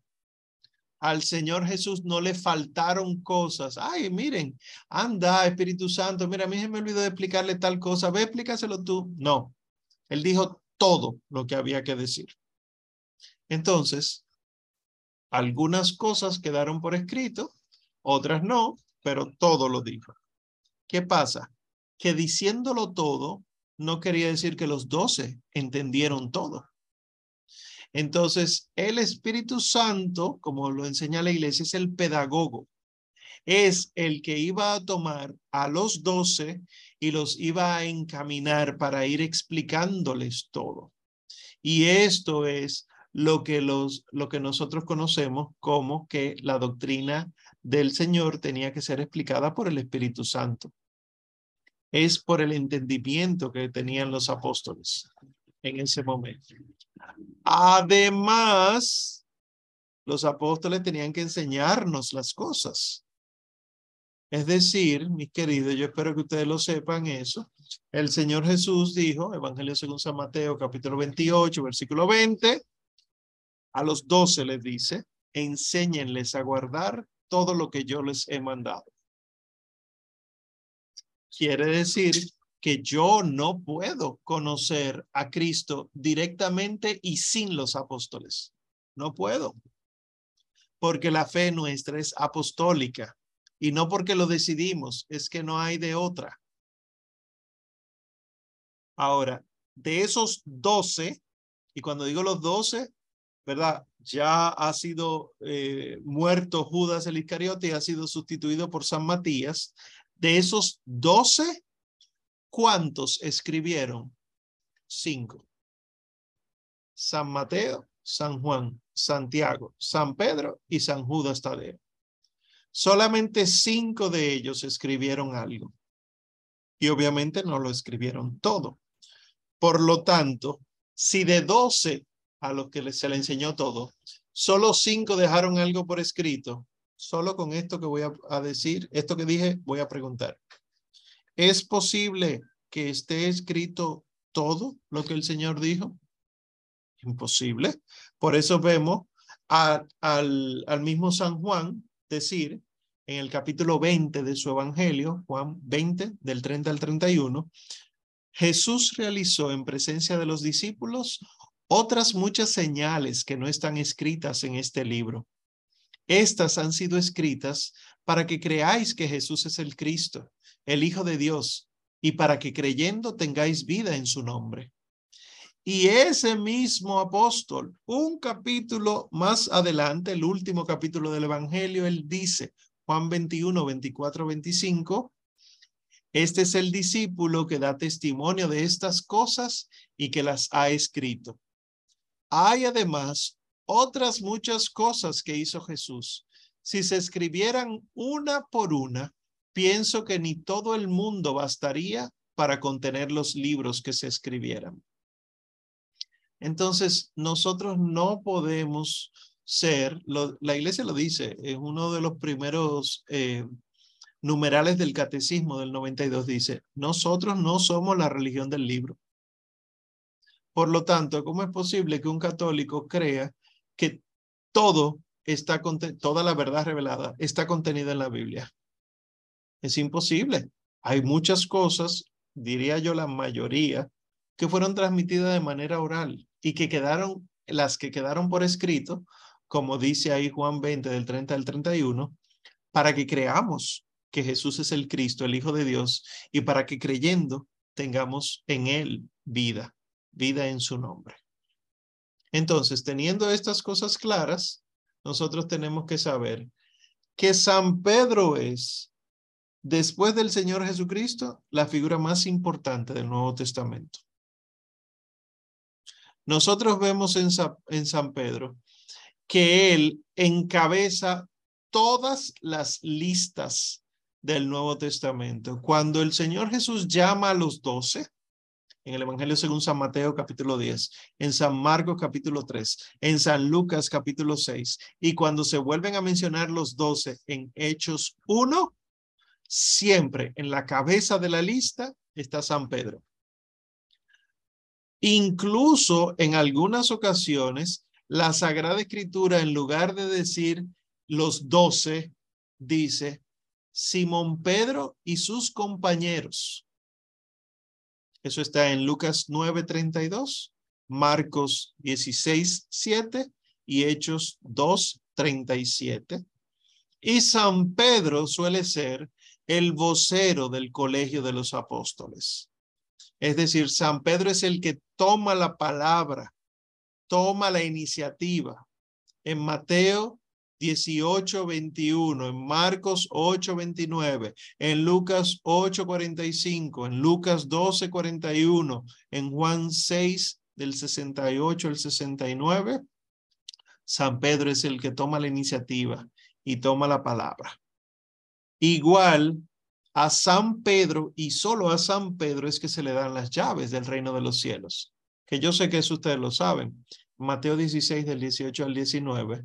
al Señor Jesús no le faltaron cosas. Ay, miren, anda, Espíritu Santo, mira, a mí se me olvidó de explicarle tal cosa, ve, explícaselo tú. No, él dijo todo lo que había que decir. Entonces, algunas cosas quedaron por escrito, otras no, pero todo lo dijo. ¿Qué pasa? Que diciéndolo todo, no quería decir que los doce entendieron todo. Entonces, el Espíritu Santo, como lo enseña la iglesia, es el pedagogo. Es el que iba a tomar a los doce y los iba a encaminar para ir explicándoles todo. Y esto es lo que, los, lo que nosotros conocemos como que la doctrina del Señor tenía que ser explicada por el Espíritu Santo. Es por el entendimiento que tenían los apóstoles en ese momento. Además, los apóstoles tenían que enseñarnos las cosas. Es decir, mis queridos, yo espero que ustedes lo sepan eso. El Señor Jesús dijo, Evangelio según San Mateo, capítulo 28, versículo 20, a los doce les dice, enséñenles a guardar todo lo que yo les he mandado. Quiere decir que yo no puedo conocer a Cristo directamente y sin los apóstoles. No puedo. Porque la fe nuestra es apostólica y no porque lo decidimos, es que no hay de otra. Ahora, de esos doce, y cuando digo los doce, ¿verdad? Ya ha sido eh, muerto Judas el Iscariote y ha sido sustituido por San Matías. De esos doce, ¿cuántos escribieron? Cinco. San Mateo, San Juan, Santiago, San Pedro y San Judas Tadeo. Solamente cinco de ellos escribieron algo. Y obviamente no lo escribieron todo. Por lo tanto, si de doce a los que se le enseñó todo. Solo cinco dejaron algo por escrito. Solo con esto que voy a, decir, esto que dije, voy a preguntar. ¿Es posible que esté escrito todo lo que el Señor dijo? Imposible. Por eso vemos al, al mismo San Juan decir en el capítulo 20 de su Evangelio, Juan 20, del 30 al 31, Jesús realizó en presencia de los discípulos otras muchas señales que no están escritas en este libro. Estas han sido escritas para que creáis que Jesús es el Cristo, el Hijo de Dios, y para que creyendo tengáis vida en su nombre. Y ese mismo apóstol, un capítulo más adelante, el último capítulo del Evangelio, él dice, Juan 21, 24, 25, este es el discípulo que da testimonio de estas cosas y que las ha escrito. Hay además otras muchas cosas que hizo Jesús. Si se escribieran una por una, pienso que ni todo el mundo bastaría para contener los libros que se escribieran. Entonces, nosotros no podemos ser, la iglesia lo dice, es uno de los primeros eh, numerales del catecismo del 92, dice, nosotros no somos la religión del libro. Por lo tanto, ¿cómo es posible que un católico crea que todo está toda la verdad revelada está contenida en la Biblia? Es imposible. Hay muchas cosas, diría yo la mayoría, que fueron transmitidas de manera oral y que quedaron, las que quedaron por escrito, como dice ahí Juan 20 del 30 al 31, para que creamos que Jesús es el Cristo, el Hijo de Dios, y para que creyendo tengamos en Él vida vida en su nombre. Entonces, teniendo estas cosas claras, nosotros tenemos que saber que San Pedro es, después del Señor Jesucristo, la figura más importante del Nuevo Testamento. Nosotros vemos en, en San Pedro que él encabeza todas las listas del Nuevo Testamento. Cuando el Señor Jesús llama a los doce, en el Evangelio según San Mateo capítulo 10, en San Marcos capítulo 3, en San Lucas capítulo 6, y cuando se vuelven a mencionar los doce en Hechos 1, siempre en la cabeza de la lista está San Pedro. Incluso en algunas ocasiones, la Sagrada Escritura, en lugar de decir los doce, dice Simón Pedro y sus compañeros. Eso está en Lucas 9:32, Marcos 16:7 y Hechos 2.37. Y San Pedro suele ser el vocero del colegio de los apóstoles. Es decir, San Pedro es el que toma la palabra, toma la iniciativa. En Mateo 18, 21, en Marcos 8, 29, en Lucas 8, 45, en Lucas 12, 41, en Juan 6, del 68 al 69, San Pedro es el que toma la iniciativa y toma la palabra. Igual a San Pedro y solo a San Pedro es que se le dan las llaves del reino de los cielos, que yo sé que eso ustedes lo saben, Mateo 16 del 18 al 19,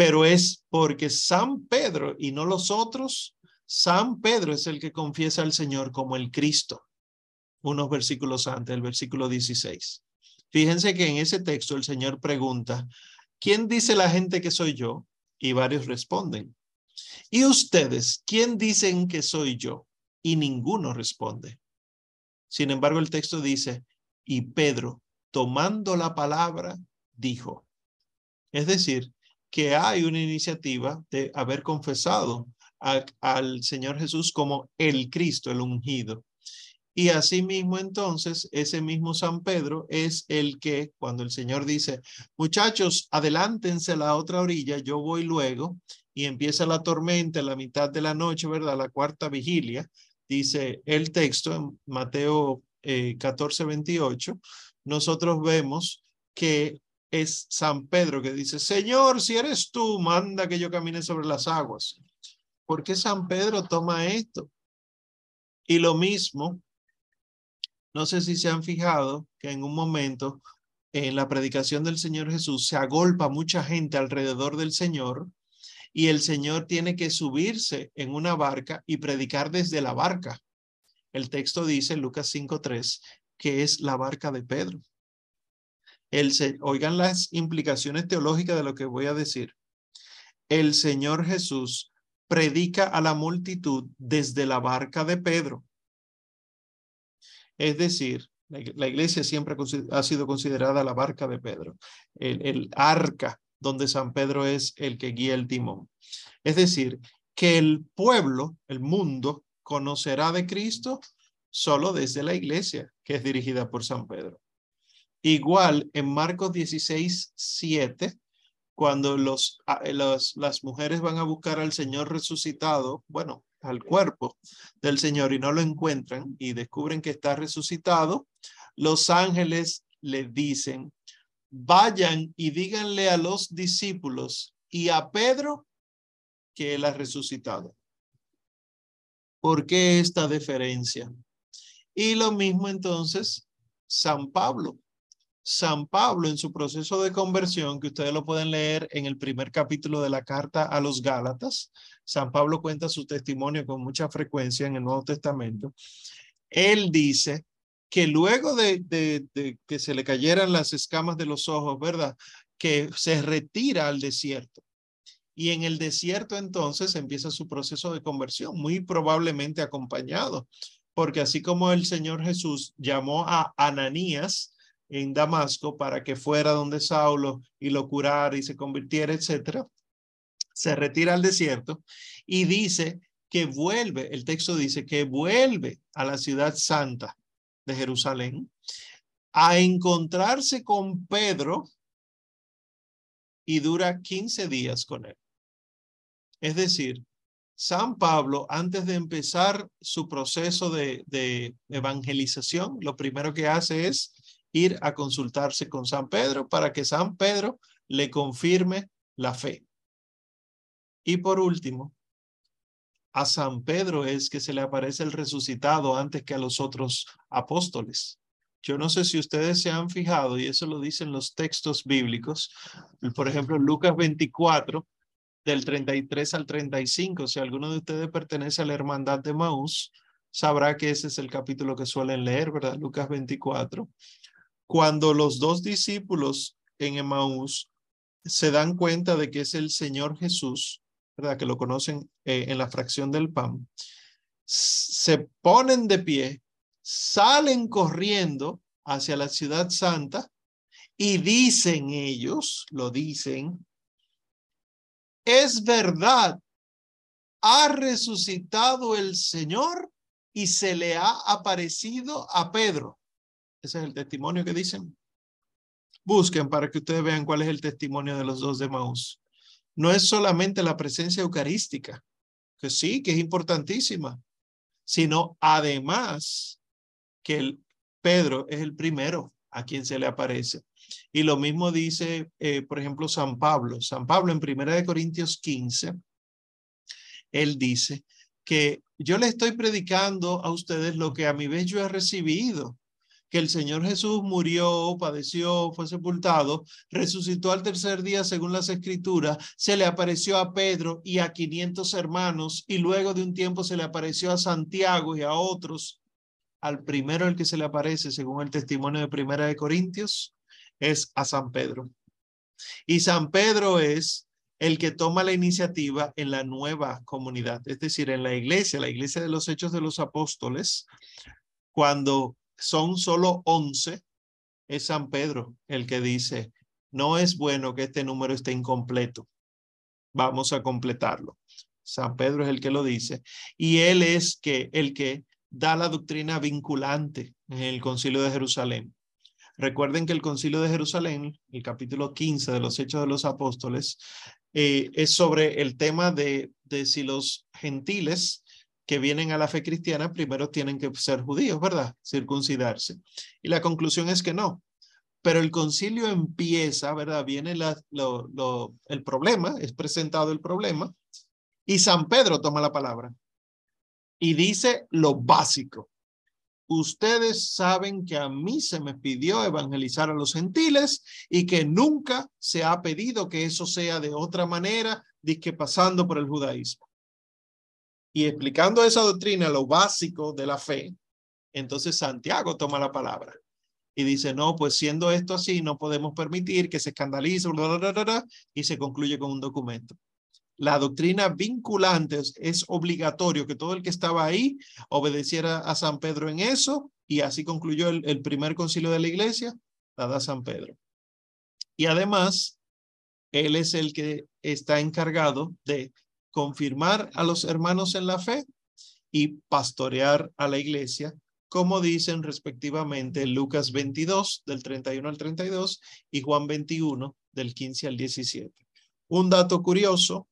pero es porque San Pedro y no los otros, San Pedro es el que confiesa al Señor como el Cristo, unos versículos antes, el versículo 16. Fíjense que en ese texto el Señor pregunta, ¿quién dice la gente que soy yo? Y varios responden. ¿Y ustedes, quién dicen que soy yo? Y ninguno responde. Sin embargo, el texto dice, y Pedro, tomando la palabra, dijo. Es decir, que hay una iniciativa de haber confesado al Señor Jesús como el Cristo, el ungido. Y asimismo entonces, ese mismo San Pedro es el que, cuando el Señor dice, muchachos, adelántense a la otra orilla, yo voy luego, y empieza la tormenta en la mitad de la noche, ¿verdad? La cuarta vigilia, dice el texto en Mateo eh, 14, 28, nosotros vemos que es San Pedro que dice, Señor, si eres tú, manda que yo camine sobre las aguas. ¿Por qué San Pedro toma esto? Y lo mismo no sé si se han fijado que en un momento en la predicación del Señor Jesús se agolpa mucha gente alrededor del Señor y el Señor tiene que subirse en una barca y predicar desde la barca. El texto dice, Lucas 5.3, que es la barca de Pedro. El, oigan las implicaciones teológicas de lo que voy a decir. El Señor Jesús predica a la multitud desde la barca de Pedro. Es decir, la iglesia siempre ha sido considerada la barca de Pedro, el, arca donde San Pedro es el que guía el timón. Es decir, que el pueblo, el mundo, conocerá de Cristo solo desde la iglesia, que es dirigida por San Pedro. Igual en Marcos 16, 7, cuando los, las mujeres van a buscar al Señor resucitado, bueno, al cuerpo del Señor y no lo encuentran y descubren que está resucitado, los ángeles le dicen, vayan y díganle a los discípulos y a Pedro que él ha resucitado. ¿Por qué esta deferencia? Y lo mismo entonces San Pablo. San Pablo en su proceso de conversión, que ustedes lo pueden leer en el primer capítulo de la carta a los Gálatas, San Pablo cuenta su testimonio con mucha frecuencia en el Nuevo Testamento. Él dice que luego de, de que se le cayeran las escamas de los ojos, ¿verdad? Que se retira al desierto. Y en el desierto entonces empieza su proceso de conversión, muy probablemente acompañado, porque así como el Señor Jesús llamó a Ananías, en Damasco para que fuera donde Saulo y lo curara y se convirtiera, etcétera. Se retira al desierto y dice que vuelve, el texto dice que vuelve a la ciudad santa de Jerusalén a encontrarse con Pedro y dura 15 días con él. Es decir, San Pablo, antes de empezar su proceso de, de evangelización, lo primero que hace es ir a consultarse con San Pedro para que San Pedro le confirme la fe. Y por último, a San Pedro es que se le aparece el resucitado antes que a los otros apóstoles. Yo no sé si ustedes se han fijado, y eso lo dicen los textos bíblicos, por ejemplo, Lucas 24, del 33 al 35, si alguno de ustedes pertenece a la hermandad de Maús, sabrá que ese es el capítulo que suelen leer, ¿verdad? Lucas 24 cuando los dos discípulos en Emaús se dan cuenta de que es el Señor Jesús, ¿verdad? Que lo conocen eh, en la fracción del pan, se ponen de pie, salen corriendo hacia la ciudad santa Y dicen ellos, lo dicen, es verdad, ha resucitado el Señor y se le ha aparecido a Pedro. Ese es el testimonio que dicen. Busquen para que ustedes vean cuál es el testimonio de los dos de Maús. No es solamente la presencia eucarística, que sí, que es importantísima, sino además que Pedro es el primero a quien se le aparece. Y lo mismo dice, eh, por ejemplo, San Pablo. San Pablo en Primera Corintios 15, él dice que yo le estoy predicando a ustedes lo que a mi vez yo he recibido, que el Señor Jesús murió, padeció, fue sepultado, resucitó al tercer día según las escrituras, se le apareció a Pedro y a 500 hermanos y luego de un tiempo se le apareció a Santiago y a otros. Al primero el que se le aparece, según el testimonio de Primera de Corintios, es a San Pedro. Y San Pedro es el que toma la iniciativa en la nueva comunidad, es decir, en la iglesia, la iglesia de los hechos de los apóstoles, cuando son solo once, es San Pedro el que dice, no es bueno que este número esté incompleto, vamos a completarlo. San Pedro es el que lo dice, y él es que, el que da la doctrina vinculante en el concilio de Jerusalén. Recuerden que el concilio de Jerusalén, el capítulo 15 de los Hechos de los Apóstoles, eh, es sobre el tema de, de si los gentiles que vienen a la fe cristiana primero tienen que ser judíos, ¿verdad? Circuncidarse. Y la conclusión es que no. Pero el concilio empieza, ¿verdad? Viene la, lo, el problema, es presentado el problema, y San Pedro toma la palabra y dice lo básico. Ustedes saben que a mí se me pidió evangelizar a los gentiles y que nunca se ha pedido que eso sea de otra manera, que pasando por el judaísmo. Y explicando esa doctrina, lo básico de la fe, entonces Santiago toma la palabra y dice, no, pues siendo esto así, no podemos permitir que se escandalice, y se concluye con un documento la doctrina vinculante es obligatorio que todo el que estaba ahí obedeciera a San Pedro en eso y así concluyó el, primer concilio de la iglesia, la da San Pedro. Y además, él es el que está encargado de confirmar a los hermanos en la fe y pastorear a la iglesia, como dicen respectivamente Lucas 22 del 31 al 32 y Juan 21 del 15 al 17. Un dato curioso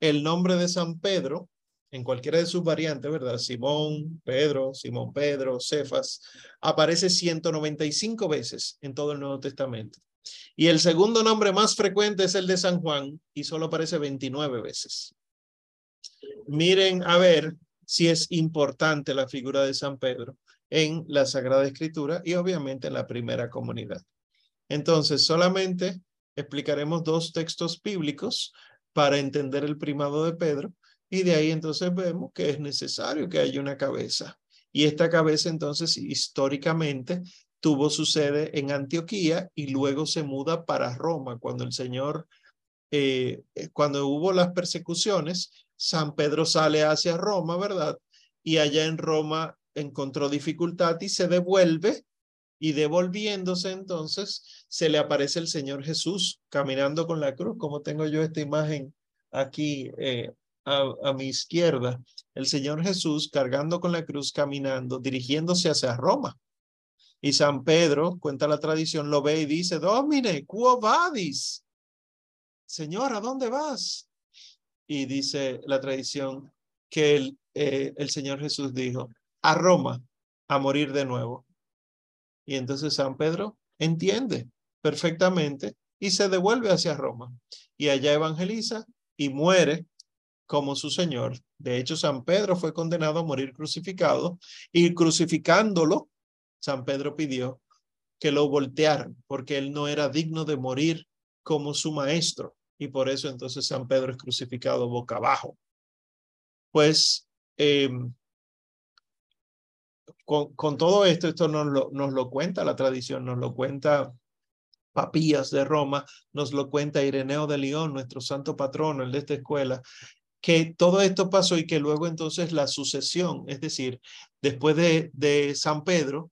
el nombre de San Pedro, en cualquiera de sus variantes, ¿verdad? Simón, Pedro, Simón Pedro, Cefas, aparece 195 veces en todo el Nuevo Testamento. Y el segundo nombre más frecuente es el de San Juan y solo aparece 29 veces. Miren a ver si es importante la figura de San Pedro en la Sagrada Escritura y obviamente en la primera comunidad. Entonces, solamente explicaremos dos textos bíblicos para entender el primado de Pedro. Y de ahí entonces vemos que es necesario que haya una cabeza. Y esta cabeza entonces históricamente tuvo su sede en Antioquía y luego se muda para Roma. Cuando el Señor, eh, eh, cuando hubo las persecuciones, San Pedro sale hacia Roma, ¿verdad? Y allá en Roma encontró dificultad y se devuelve y devolviéndose entonces se le aparece el Señor Jesús caminando con la cruz, como tengo yo esta imagen aquí eh, a, mi izquierda, el Señor Jesús cargando con la cruz, caminando, dirigiéndose hacia Roma. Y San Pedro, cuenta la tradición, lo ve y dice, Domine, quo vadis? Señor, ¿a dónde vas? Y dice la tradición que el, eh, el Señor Jesús dijo, a Roma, a morir de nuevo. Y entonces San Pedro entiende perfectamente y se devuelve hacia Roma. Y allá evangeliza y muere como su Señor. De hecho, San Pedro fue condenado a morir crucificado y crucificándolo, San Pedro pidió que lo voltearan porque él no era digno de morir como su maestro. Y por eso entonces San Pedro es crucificado boca abajo. Pues eh, con, todo esto, esto nos lo, nos lo cuenta la tradición, nos lo cuenta Papías de Roma, nos lo cuenta Ireneo de León, nuestro santo patrono, el de esta escuela, que todo esto pasó y que luego entonces la sucesión, es decir, después de, de San Pedro,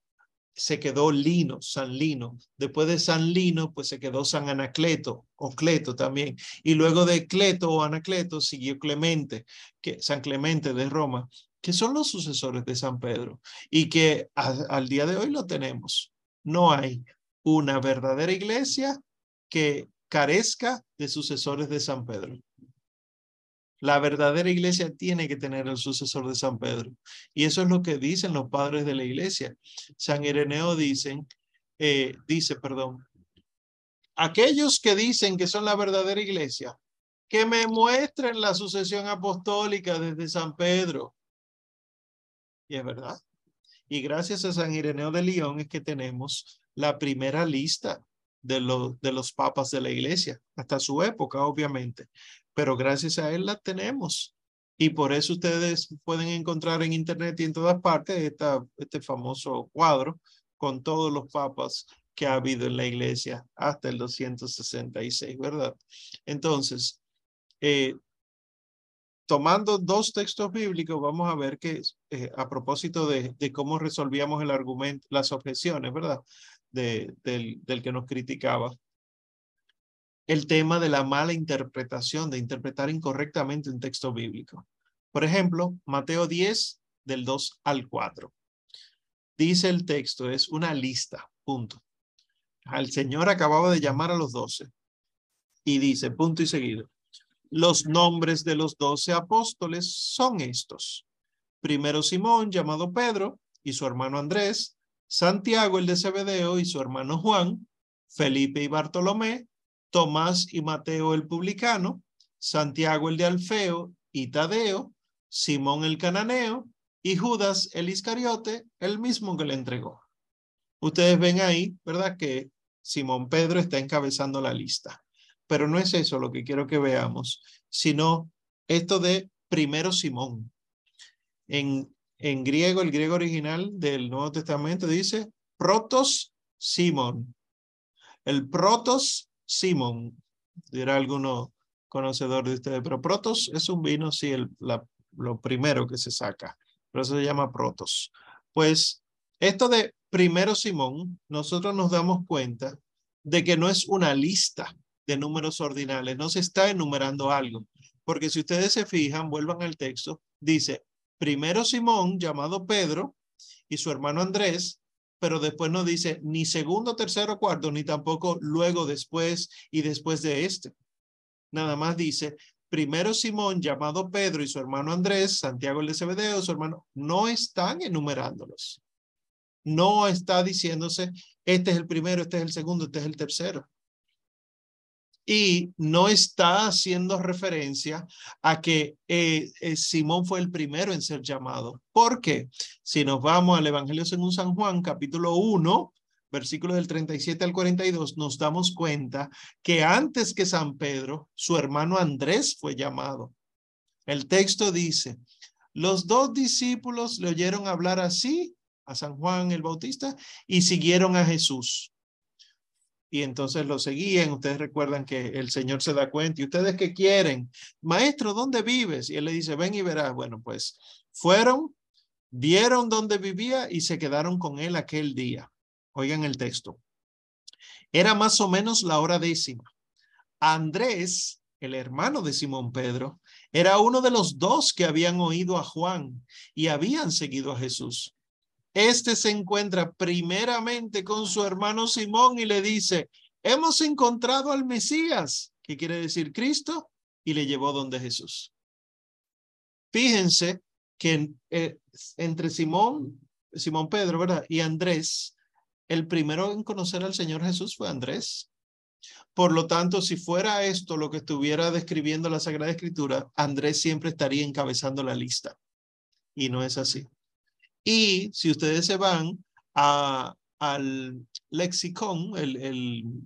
se quedó Lino, San Lino. Después de San Lino, pues se quedó San Anacleto o Cleto también. Y luego de Cleto o Anacleto siguió Clemente, que, San Clemente de Roma, que son los sucesores de San Pedro y que al día de hoy lo tenemos. No hay una verdadera iglesia que carezca de sucesores de San Pedro. La verdadera iglesia tiene que tener el sucesor de San Pedro. Y eso es lo que dicen los padres de la iglesia. San Ireneo dicen, eh, dice, perdón, aquellos que dicen que son la verdadera iglesia, que me muestren la sucesión apostólica desde San Pedro. Y es verdad. Y gracias a San Ireneo de León es que tenemos la primera lista de, los de los papas de la iglesia, hasta su época, obviamente pero gracias a él la tenemos. Y por eso ustedes pueden encontrar en internet y en todas partes esta, este famoso cuadro con todos los papas que ha habido en la iglesia hasta el 266, ¿verdad? Entonces, eh, tomando dos textos bíblicos, vamos a ver que eh, a propósito de, cómo resolvíamos el argumento, las objeciones, ¿verdad? De, del, del que nos criticaba el tema de la mala interpretación, de interpretar incorrectamente un texto bíblico. Por ejemplo, Mateo 10, del 2 al 4. Dice el texto, es una lista, punto. Al Señor acababa de llamar a los doce y dice, punto y seguido, los nombres de los doce apóstoles son estos. Primero Simón, llamado Pedro, y su hermano Andrés, Santiago el de Zebedeo y su hermano Juan, Felipe y Bartolomé, Tomás y Mateo el publicano, Santiago el de Alfeo y Tadeo, Simón el cananeo y Judas el Iscariote, el mismo que le entregó. Ustedes ven ahí, ¿verdad? Que Simón Pedro está encabezando la lista. Pero no es eso lo que quiero que veamos, sino esto de primero Simón. En, en griego, el griego original del Nuevo Testamento dice protos Simón. El protos Simón, dirá alguno conocedor de ustedes, pero Protos es un vino, sí, el, la, lo primero que se saca, pero eso se llama Protos. Pues esto de primero Simón, nosotros nos damos cuenta de que no es una lista de números ordinales, no se está enumerando algo, porque si ustedes se fijan, vuelvan al texto, dice, primero Simón, llamado Pedro, y su hermano Andrés, pero después no dice ni segundo, tercero, cuarto, ni tampoco luego, después y después de este. Nada más dice, primero Simón, llamado Pedro, y su hermano Andrés, Santiago el de Cebedeo, su hermano, no están enumerándolos. No está diciéndose, este es el primero, este es el segundo, este es el tercero y no está haciendo referencia a que eh, eh, Simón fue el primero en ser llamado. Porque si nos vamos al Evangelio según San Juan, capítulo 1, versículos del 37 al 42, nos damos cuenta que antes que San Pedro, su hermano Andrés fue llamado. El texto dice, los dos discípulos le oyeron hablar así a San Juan el Bautista y siguieron a Jesús y entonces lo seguían. Ustedes recuerdan que el Señor se da cuenta. ¿Y ustedes qué quieren? Maestro, ¿dónde vives? Y él le dice, ven y verás. Bueno, pues fueron, vieron dónde vivía y se quedaron con él aquel día. Oigan el texto. Era más o menos la hora décima. Andrés, el hermano de Simón Pedro, era uno de los dos que habían oído a Juan y habían seguido a Jesús. Este se encuentra primeramente con su hermano Simón y le dice, hemos encontrado al Mesías, que quiere decir Cristo, y le llevó donde Jesús. Fíjense que eh, entre Simón, Simón Pedro, ¿verdad? Y Andrés, el primero en conocer al Señor Jesús fue Andrés. Por lo tanto, si fuera esto lo que estuviera describiendo la Sagrada Escritura, Andrés siempre estaría encabezando la lista. Y no es así. Y si ustedes se van al lexicón, el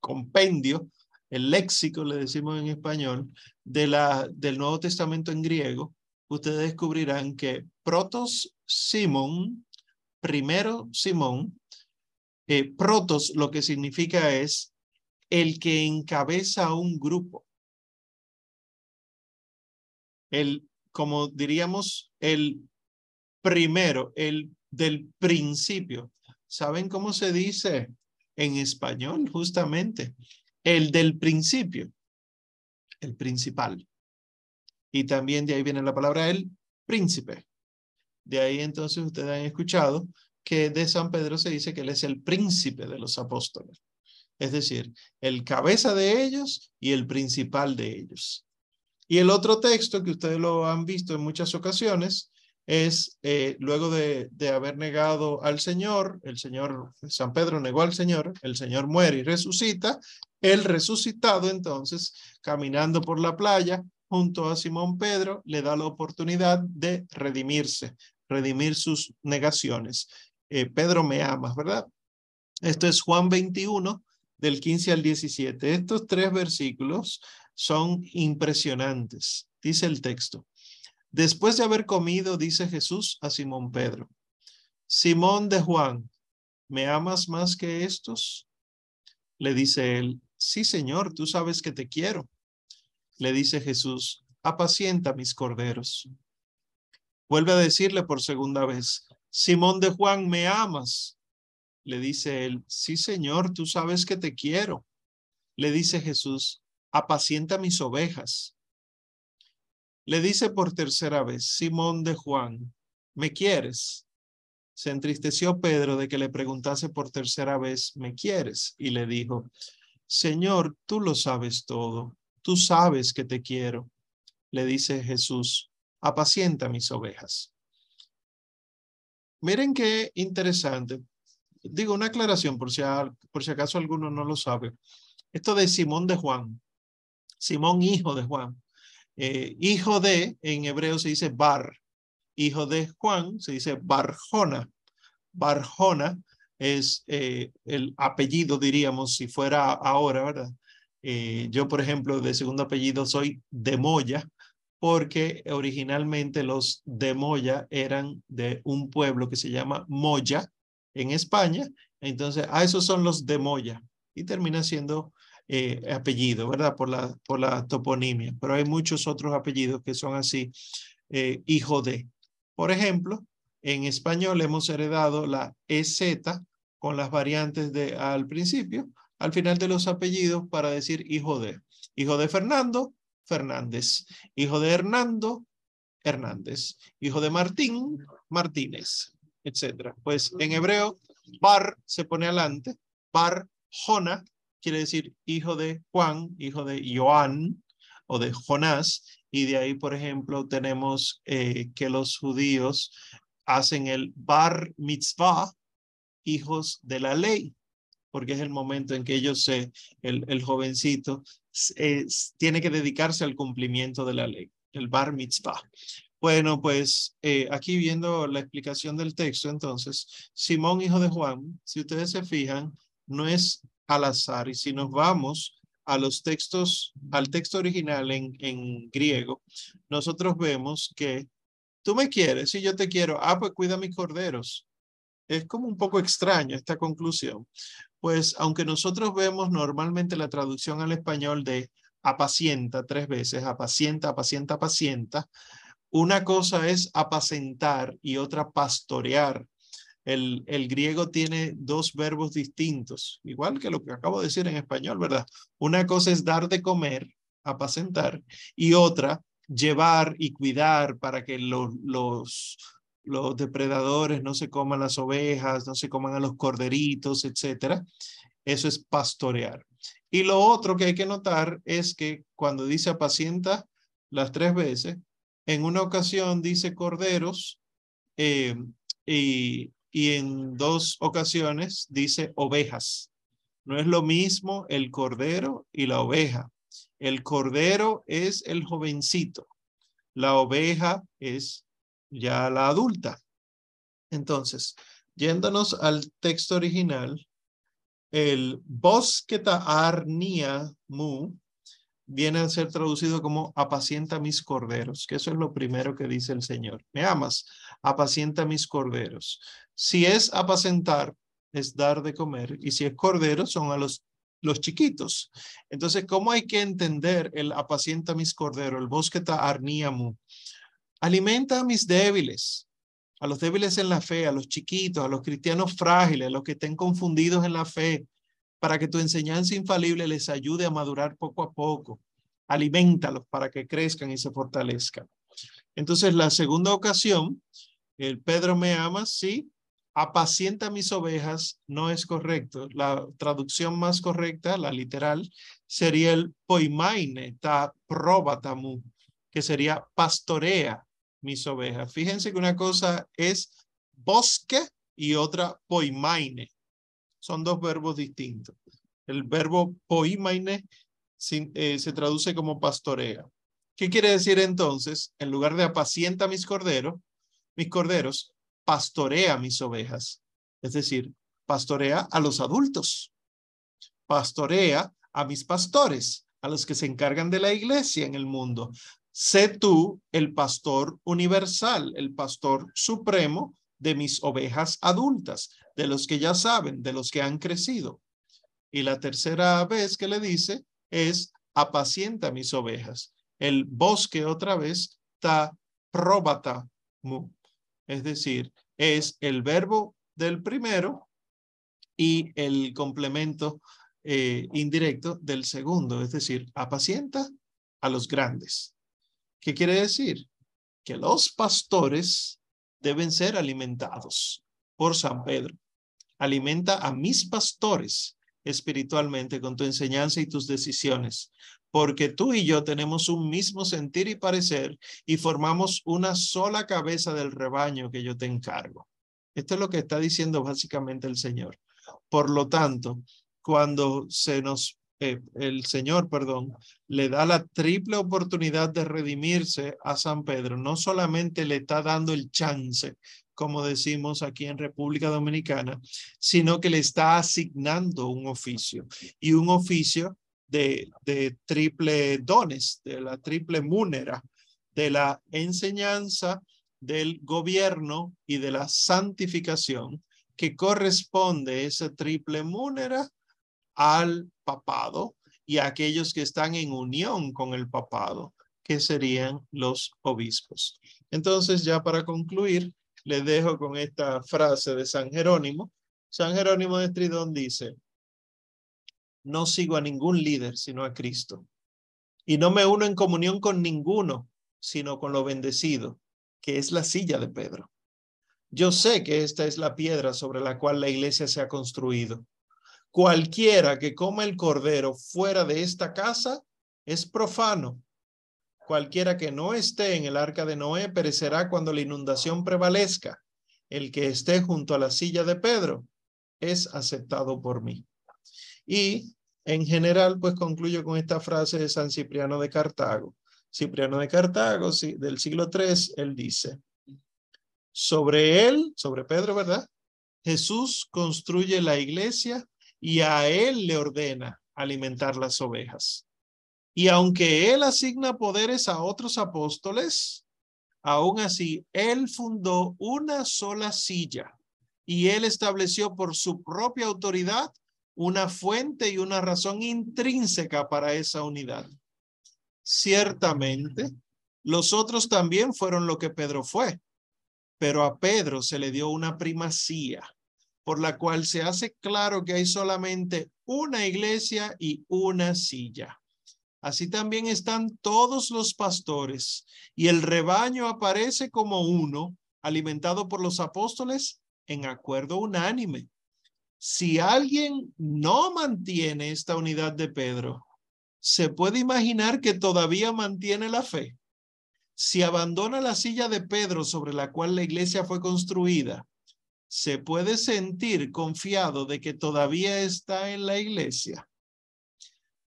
compendio, el léxico, le decimos en español, de la, del Nuevo Testamento en griego, ustedes descubrirán que protos Simón, primero Simón, eh, protos lo que significa es el que encabeza un grupo. El como diríamos, el primero, el del principio. ¿Saben cómo se dice en español justamente? El del principio, el principal. Y también de ahí viene la palabra el príncipe. De ahí entonces ustedes han escuchado que de San Pedro se dice que él es el príncipe de los apóstoles. Es decir, el cabeza de ellos y el principal de ellos. Y el otro texto que ustedes lo han visto en muchas ocasiones es eh, luego de, haber negado al Señor, el Señor, San Pedro negó al Señor, el Señor muere y resucita, el resucitado entonces, caminando por la playa junto a Simón Pedro, le da la oportunidad de redimirse, redimir sus negaciones. Eh, Pedro me amas, ¿verdad? Esto es Juan 21, del 15 al 17. Estos tres versículos son impresionantes. Dice el texto. Después de haber comido, dice Jesús a Simón Pedro, Simón de Juan, ¿me amas más que estos? Le dice él, sí, Señor, tú sabes que te quiero. Le dice Jesús, apacienta mis corderos. Vuelve a decirle por segunda vez, Simón de Juan, ¿me amas? Le dice él, sí, Señor, tú sabes que te quiero. Le dice Jesús, apacienta mis ovejas. Le dice por tercera vez, Simón de Juan, ¿me quieres? Se entristeció Pedro de que le preguntase por tercera vez, ¿me quieres? Y le dijo, Señor, tú lo sabes todo, tú sabes que te quiero. Le dice Jesús, apacienta mis ovejas. Miren qué interesante digo una aclaración por si, por si acaso alguno no lo sabe. Esto de Simón de Juan, Simón hijo de Juan, eh, hijo de, en hebreo se dice Bar, hijo de Juan se dice Barjona. Barjona es eh, el apellido, diríamos, si fuera ahora, ¿verdad? Eh, yo, por ejemplo, de segundo apellido soy de Moya, porque originalmente los de Moya eran de un pueblo que se llama Moya, en España, entonces a esos son los de Moya y termina siendo eh, apellido, ¿verdad? Por la, por la toponimia, pero hay muchos otros apellidos que son así, eh, hijo de. Por ejemplo, en español hemos heredado la EZ con las variantes de al principio, al final de los apellidos para decir hijo de. Hijo de Fernando, Fernández. Hijo de Hernando, Hernández. Hijo de Martín, Martínez etcétera. Pues en hebreo, Bar se pone adelante, Bar Jona quiere decir hijo de Juan, hijo de Joan o de Jonás, y de ahí, por ejemplo, tenemos eh, que los judíos hacen el Bar Mitzvah, hijos de la ley, porque es el momento en que ellos, se, el, el jovencito, tiene que dedicarse al cumplimiento de la ley, el Bar Mitzvah. Bueno, pues eh, aquí viendo la explicación del texto, entonces, Simón, hijo de Juan, si ustedes se fijan, no es al azar. Y si nos vamos a los textos, al texto original en, en griego, nosotros vemos que tú me quieres y yo te quiero. Ah, pues cuida mis corderos. Es como un poco extraño esta conclusión. Pues aunque nosotros vemos normalmente la traducción al español de apacienta tres veces, apacienta, apacienta, apacienta, una cosa es apacentar y otra pastorear. El, el, griego tiene dos verbos distintos, igual que lo que acabo de decir en español, ¿verdad? Una cosa es dar de comer, apacentar, y otra, llevar y cuidar para que los, los, los depredadores no se coman las ovejas, no se coman a los corderitos, etcétera. Eso es pastorear. Y lo otro que hay que notar es que cuando dice apacienta las tres veces, en una ocasión dice corderos eh, y, y en dos ocasiones dice ovejas. No es lo mismo el cordero y la oveja. El cordero es el jovencito. La oveja es ya la adulta. Entonces, yéndonos al texto original, el bosqueta arnia mu viene a ser traducido como apacienta mis corderos, que eso es lo primero que dice el Señor. Me amas, apacienta mis corderos. Si es apacentar, es dar de comer, y si es cordero, son a los, los chiquitos. Entonces, ¿cómo hay que entender el apacienta mis corderos, el bosqueta arniamu? Alimenta a mis débiles, a los débiles en la fe, a los chiquitos, a los cristianos frágiles, a los que estén confundidos en la fe, para que tu enseñanza infalible les ayude a madurar poco a poco. Aliméntalos para que crezcan y se fortalezcan. Entonces, la segunda ocasión, el Pedro me ama, sí, apacienta mis ovejas, no es correcto. La traducción más correcta, la literal, sería el poimaine ta probatamu, que sería pastorea mis ovejas. Fíjense que una cosa es bosque y otra poimaine. Son dos verbos distintos. El verbo poimaine eh, se traduce como pastorea. ¿Qué quiere decir entonces? En lugar de apacienta mis corderos, mis corderos, pastorea mis ovejas. Es decir, pastorea a los adultos. Pastorea a mis pastores, a los que se encargan de la iglesia en el mundo. Sé tú el pastor universal, el pastor supremo de mis ovejas adultas, de los que ya saben, de los que han crecido. Y la tercera vez que le dice es apacienta mis ovejas. El bosque otra vez ta probata mu. Es decir, es el verbo del primero y el complemento eh, indirecto del segundo, es decir, apacienta a los grandes. ¿Qué quiere decir? Que los pastores deben ser alimentados por San Pedro. Alimenta a mis pastores espiritualmente con tu enseñanza y tus decisiones, porque tú y yo tenemos un mismo sentir y parecer y formamos una sola cabeza del rebaño que yo te encargo. Esto es lo que está diciendo básicamente el Señor. Por lo tanto, cuando se nos eh, el Señor, perdón, le da la triple oportunidad de redimirse a San Pedro, no solamente le está dando el chance, como decimos aquí en República Dominicana, sino que le está asignando un oficio y un oficio de, de triple dones, de la triple múnera, de la enseñanza, del gobierno y de la santificación, que corresponde esa triple múnera al papado y a aquellos que están en unión con el papado, que serían los obispos. Entonces, ya para concluir, les dejo con esta frase de San Jerónimo. San Jerónimo de Estridón dice, no sigo a ningún líder sino a Cristo. Y no me uno en comunión con ninguno, sino con lo bendecido, que es la silla de Pedro. Yo sé que esta es la piedra sobre la cual la iglesia se ha construido Cualquiera que coma el cordero fuera de esta casa es profano. Cualquiera que no esté en el arca de Noé perecerá cuando la inundación prevalezca. El que esté junto a la silla de Pedro es aceptado por mí. Y en general, pues concluyo con esta frase de San Cipriano de Cartago. Cipriano de Cartago, del siglo III, él dice, sobre él, sobre Pedro, ¿verdad? Jesús construye la iglesia y a él le ordena alimentar las ovejas. Y aunque él asigna poderes a otros apóstoles, aún así él fundó una sola silla y él estableció por su propia autoridad una fuente y una razón intrínseca para esa unidad. Ciertamente, los otros también fueron lo que Pedro fue, pero a Pedro se le dio una primacía por la cual se hace claro que hay solamente una iglesia y una silla. Así también están todos los pastores y el rebaño aparece como uno, alimentado por los apóstoles en acuerdo unánime. Si alguien no mantiene esta unidad de Pedro, se puede imaginar que todavía mantiene la fe. Si abandona la silla de Pedro sobre la cual la iglesia fue construida, se puede sentir confiado de que todavía está en la iglesia.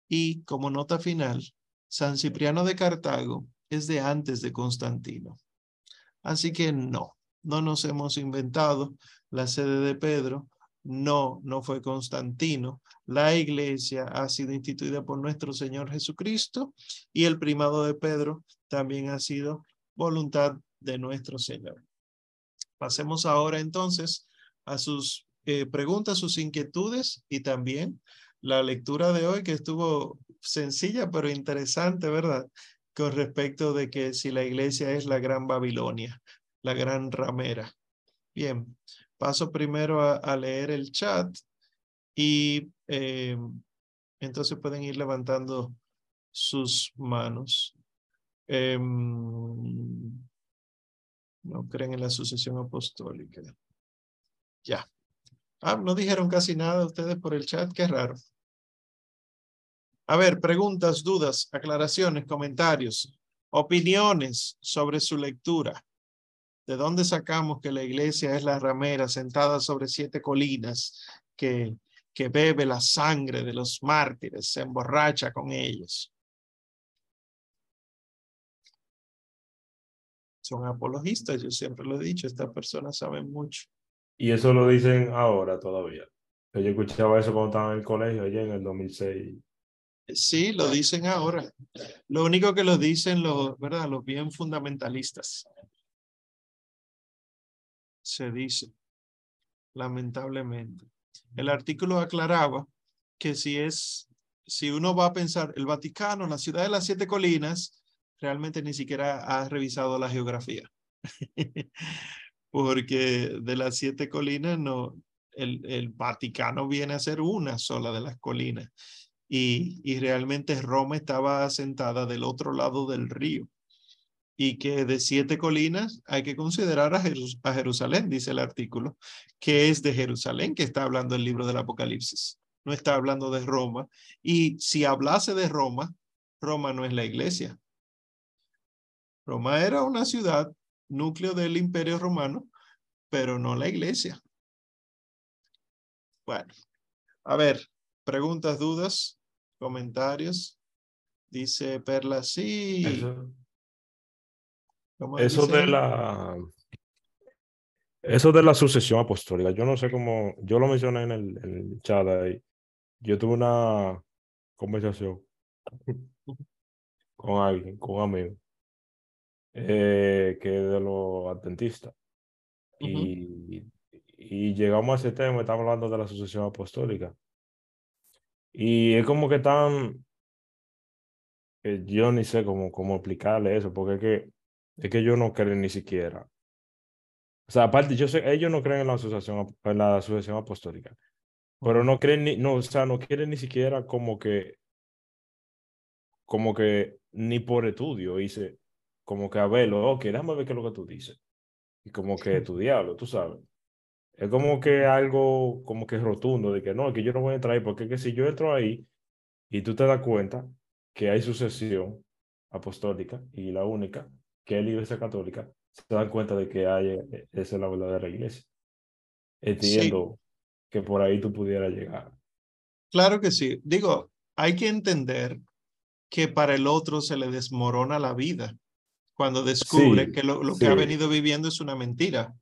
Y como nota final, San Cipriano de Cartago es de antes de Constantino. Así que no, no nos hemos inventado la sede de Pedro, no, no fue Constantino. La iglesia ha sido instituida por nuestro Señor Jesucristo y el primado de Pedro también ha sido voluntad de nuestro Señor. Pasemos ahora entonces a sus eh, preguntas, sus inquietudes y también la lectura de hoy que estuvo sencilla pero interesante, ¿verdad? Con respecto de que si la iglesia es la gran Babilonia. la gran ramera. Bien, paso primero a, leer el chat y eh, entonces pueden ir levantando sus manos. Em, no creen en la sucesión apostólica. Ya. Ah, no dijeron casi nada ustedes por el chat, qué raro. A ver, preguntas, dudas, aclaraciones, comentarios, opiniones sobre su lectura. ¿De dónde sacamos que la iglesia es la ramera sentada sobre siete colinas que, que bebe la sangre de los mártires, se emborracha con ellos? Son apologistas, yo siempre lo he dicho, estas personas saben mucho. Y eso lo dicen ahora todavía. Yo escuchaba eso cuando estaba en el colegio, allá en el 2006. Sí, lo dicen ahora. Lo único que lo dicen los, ¿verdad? Los bien fundamentalistas. Se dice, lamentablemente. El artículo aclaraba que si es, si uno va a pensar, el Vaticano, la ciudad de las siete colinas, realmente ni siquiera ha revisado la geografía. porque de las siete colinas no, el, el, Vaticano viene a ser una sola de las colinas y, y realmente Roma estaba asentada del otro lado del río y que de siete colinas hay que considerar a, Jerusalén, dice el artículo, que es de Jerusalén que está hablando el libro del Apocalipsis, no está hablando de Roma. Y si hablase de Roma, Roma no es la iglesia. Roma era una ciudad núcleo del imperio romano, pero no la iglesia. Bueno, a ver, preguntas, dudas, comentarios. Dice Perla, sí. De la... Eso de la sucesión apostólica, yo no sé cómo, yo lo mencioné en el, en el chat ahí. Yo tuve una conversación con alguien, con un amigo, eh, que de los adventistas. y, y, llegamos a ese tema, estamos hablando de la sucesión apostólica. Y es como que tan, yo ni sé cómo, cómo explicarle eso, porque es que, es que yo no creo ni siquiera. O sea, aparte, yo sé, ellos no creen en la asociación, en la asociación apostólica, pero no creen ni, no, o sea, no quieren ni siquiera como que, como que ni por estudio, dice, como que a verlo, ok, déjame ver qué es lo que tú dices. Y como que estudiarlo, tú sabes. Es como que algo como que rotundo de que no, que yo no voy a entrar ahí, porque que si yo entro ahí y tú te das cuenta que hay sucesión apostólica y la única, que es la iglesia católica, se dan cuenta de que hay, eh, esa es la verdadera iglesia. Entiendo que por ahí tú pudieras llegar. Claro que sí. Digo, hay que entender que para el otro se le desmorona la vida cuando descubre que lo, que ha venido viviendo es una mentira.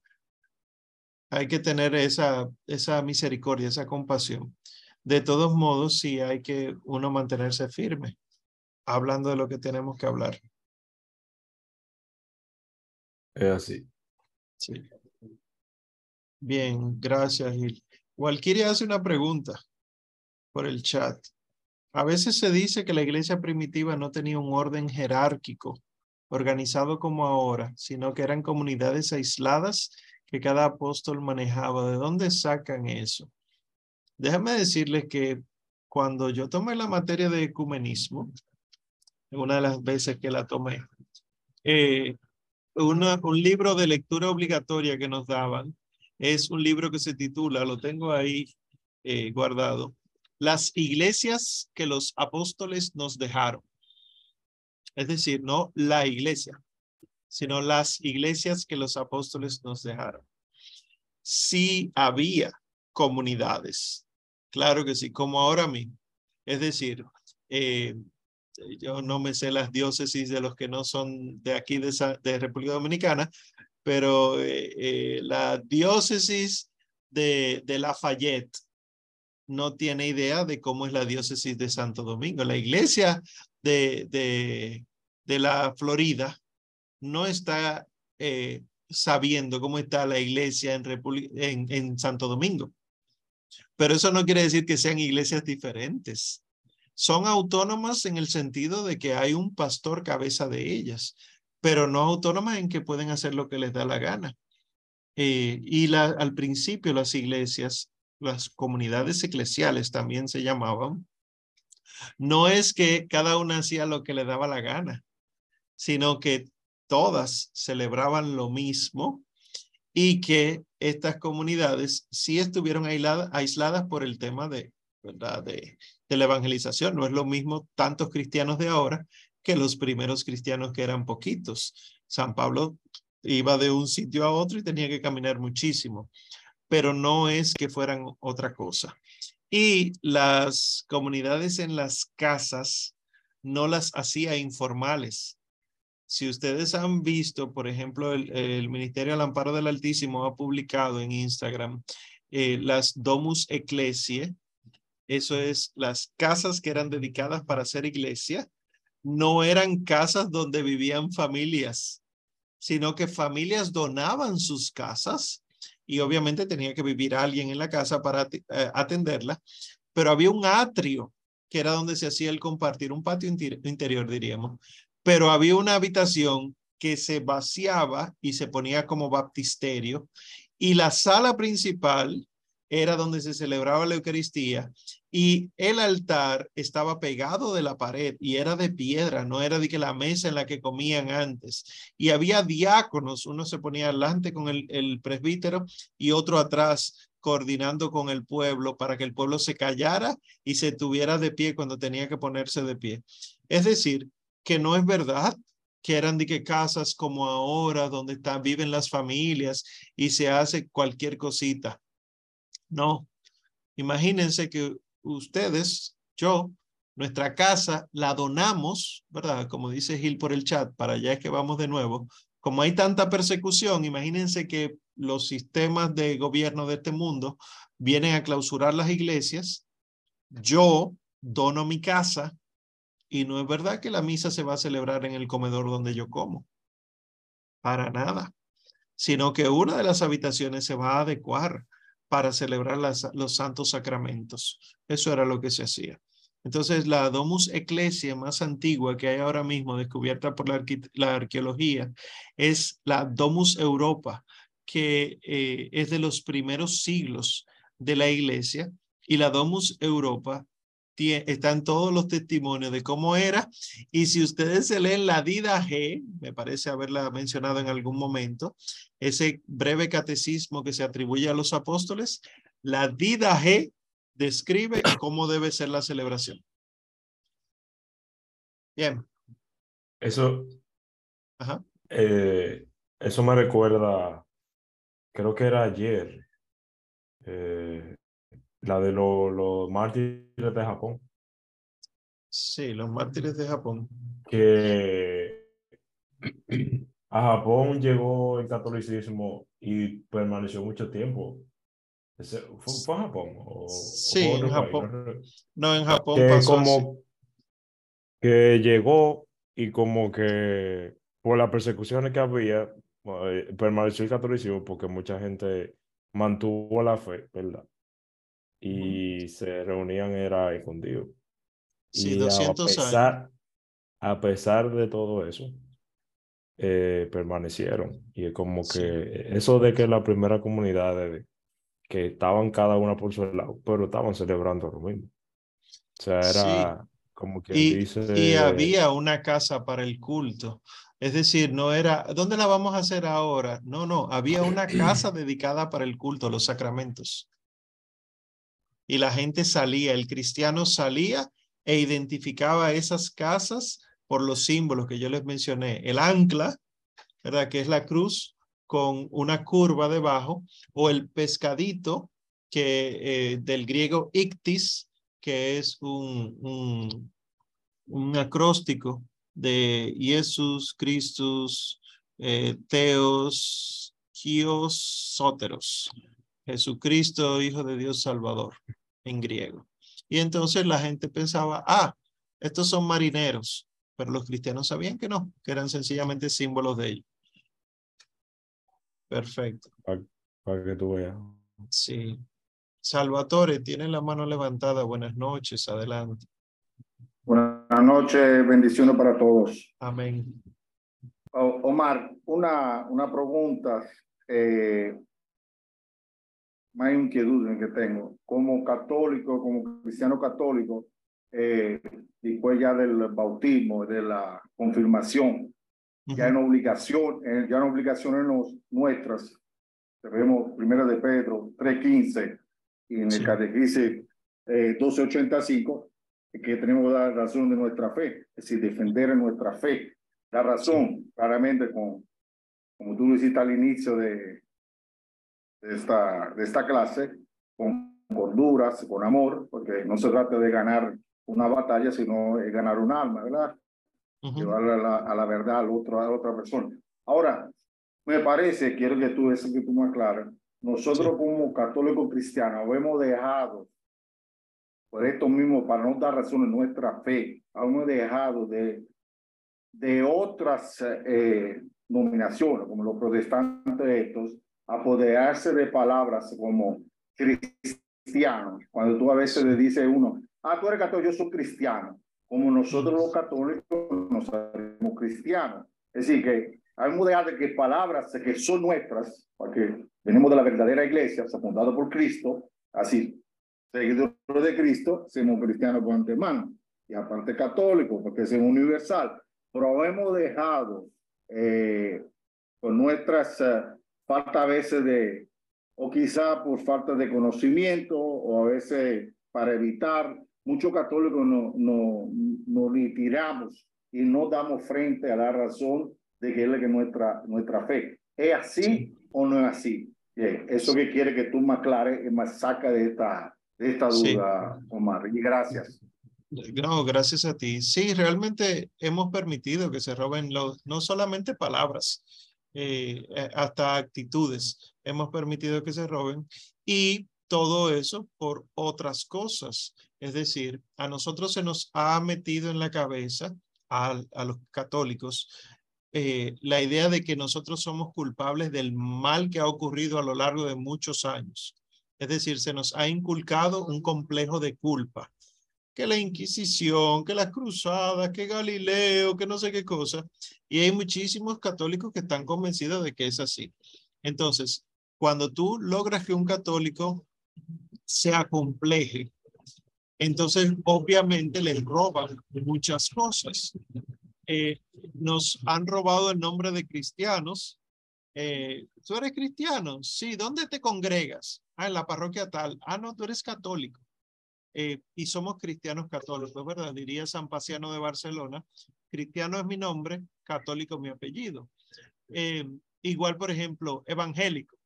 Hay que tener esa, esa misericordia, esa compasión. De todos modos, sí hay que uno mantenerse firme, hablando de lo que tenemos que hablar. Es así. Sí. Bien, gracias, Gil. Walkiria hace una pregunta por el chat. A veces se dice que la iglesia primitiva no tenía un orden jerárquico organizado como ahora, sino que eran comunidades aisladas que cada apóstol manejaba. ¿De dónde sacan eso? Déjame decirles que cuando yo tomé la materia de ecumenismo, una de las veces que la tomé, eh, un libro de lectura obligatoria que nos daban es un libro que se titula, lo tengo ahí eh, guardado, Las iglesias que los apóstoles nos dejaron. Es decir, no la iglesia, sino las iglesias que los apóstoles nos dejaron. Sí había comunidades, claro que sí, como ahora mismo. Es decir, eh, yo no me sé las diócesis de los que no son de aquí de, de República Dominicana, pero eh, eh, la diócesis de, de Lafayette no tiene idea de cómo es la diócesis de Santo Domingo. La iglesia de, de, la Florida no está eh, sabiendo cómo está la iglesia en, en, en Santo Domingo. Pero eso no quiere decir que sean iglesias diferentes. Son autónomas en el sentido de que hay un pastor cabeza de ellas, pero no autónomas en que pueden hacer lo que les da la gana. Eh, y al principio las iglesias, las comunidades eclesiales también se llamaban, no es que cada una hacía lo que le daba la gana, sino que todas celebraban lo mismo y que estas comunidades sí estuvieron aisladas por el tema de, De, la evangelización. No es lo mismo tantos cristianos de ahora que los primeros cristianos que eran poquitos. San Pablo iba de un sitio a otro y tenía que caminar muchísimo, pero no es que fueran otra cosa. Y las comunidades en las casas no las hacía informales. Si ustedes han visto, por ejemplo, el, Ministerio del Amparo del Altísimo ha publicado en Instagram eh, las Domus Ecclesiae, eso es las casas que eran dedicadas para hacer iglesia, no eran casas donde vivían familias, sino que familias donaban sus casas y obviamente tenía que vivir alguien en la casa para eh, atenderla, pero había un atrio que era donde se hacía el compartir, un patio interior diríamos, pero había una habitación que se vaciaba y se ponía como baptisterio y la sala principal era donde se celebraba la Eucaristía y el altar estaba pegado de la pared y era de piedra, no era de que la mesa en la que comían antes. Y había diáconos, uno se ponía adelante con el, el presbítero y otro atrás coordinando con el pueblo para que el pueblo se callara y se tuviera de pie cuando tenía que ponerse de pie. Es decir, que no es verdad que eran de que casas como ahora donde están, viven las familias y se hace cualquier cosita. No, imagínense que ustedes, yo, nuestra casa la donamos, ¿verdad? Como dice Gil por el chat, para allá es que vamos de nuevo. Como hay tanta persecución, imagínense que los sistemas de gobierno de este mundo vienen a clausurar las iglesias. Yo dono mi casa y no es verdad que la misa se va a celebrar en el comedor donde yo como. Para nada. Sino que una de las habitaciones se va a adecuar para celebrar los santos sacramentos. Eso era lo que se hacía. Entonces, la Domus Ecclesia más antigua que hay ahora mismo, descubierta por la, arqueología, es la Domus Europa, que eh, es de los primeros siglos de la iglesia. Y la Domus Europa están todos los testimonios de cómo era. Y si ustedes se leen la Dida G, me parece haberla mencionado en algún momento, ese breve catecismo que se atribuye a los apóstoles, la Dida G describe cómo debe ser la celebración. Bien. Eso, eh, eso me recuerda, creo que era ayer, eh, la de los mártires de Japón. Sí, los mártires de Japón. Que a Japón llegó el catolicismo y permaneció mucho tiempo. ¿Fue, a Japón? sí, en Japón. No, en Japón que como que llegó y como que por las persecuciones que había, eh, permaneció el catolicismo porque mucha gente mantuvo la fe, ¿verdad? Y se reunían era escondido. Sí, y 200 a pesar, A pesar de todo eso, eh, permanecieron. Y es como que eso de que la primera comunidad, que estaban cada una por su lado, pero estaban celebrando lo mismo. O sea, era como que y, dice... Y había una casa para el culto. Es decir, no era, ¿dónde la vamos a hacer ahora? No, no, había una casa dedicada para el culto, los sacramentos y la gente salía, el cristiano salía e identificaba esas casas por los símbolos que yo les mencioné. El ancla, ¿verdad? Que es la cruz con una curva debajo, o el pescadito, que eh, del griego ictis, que es un, acróstico de Jesús, Christus, eh, Teos, Gios, Sóteros. Jesucristo, Hijo de Dios Salvador, en griego. Y entonces la gente pensaba, ah, estos son marineros, pero los cristianos sabían que no, que eran sencillamente símbolos de ellos. Perfecto. Para, que tú veas. Sí. Salvatore, tiene la mano levantada. Buenas noches, adelante. Buenas noches, bendiciones para todos. Amén. Omar, una, una pregunta eh, más inquietud que tengo. Como católico, como cristiano católico, eh, después ya del bautismo, de la confirmación, ya en obligación, eh, ya en obligaciones nuestras, vemos primero de Pedro 3.15 y en el catequismo 12.85, que tenemos la razón de nuestra fe, es decir, defender nuestra fe. La razón, claramente, con, como tú lo hiciste al inicio de, de, esta, de esta clase, con corduras, con amor, porque no se trata de ganar una batalla, sino de ganar un alma, ¿verdad? Llevarla a la, a la verdad al otro, a la otra persona. Ahora, me parece, quiero que tú, eso que tú me aclares, nosotros como católicos cristianos hemos dejado por esto mismo, para no dar razón a nuestra fe, hemos dejado de, de otras eh, nominaciones, como los protestantes estos, apoderarse de palabras como cristiano. Cuando tú a veces le dices uno, ah, tú eres católico, yo soy cristiano. Como nosotros los católicos nos sabemos cristianos. Es decir, que hemos dejado de que palabras que son nuestras, porque venimos de la verdadera iglesia, fundada por Cristo, así seguidores de Cristo, somos cristianos por antemano, y aparte católicos, porque es universal. Pero hemos dejado eh, con nuestras eh, falta a veces de, o quizá por falta de conocimiento, o a veces para evitar, muchos católicos no, no, nos retiramos y no damos frente a la razón de que es que nuestra, nuestra fe. ¿Es así o no es así? eso que quiere que tú me aclares me saca de esta, esta duda, Omar. Y gracias. No, gracias a ti. Sí, realmente hemos permitido que se roben los, no solamente palabras, eh, eh, hasta actitudes. Hemos permitido que se roben y todo eso por otras cosas. Es decir, a nosotros se nos ha metido en la cabeza, a, a los católicos, eh, la idea de que nosotros somos culpables del mal que ha ocurrido a lo largo de muchos años. Es decir, se nos ha inculcado un complejo de culpa. Que la Inquisición, que las cruzadas, que Galileo, que no sé qué cosa. Y hay muchísimos católicos que están convencidos de que es así. Entonces, cuando tú logras que un católico se acompleje, entonces obviamente les roban muchas cosas. Eh, nos han robado el nombre de cristianos. Eh, ¿Tú eres cristiano? Sí, ¿dónde te congregas? Ah, en la parroquia tal. Ah, no, tú eres católico. Eh, y somos cristianos católicos, ¿verdad? Diría San Paciano de Barcelona. Cristiano es mi nombre, católico mi apellido. Eh, igual, por ejemplo, evangélico.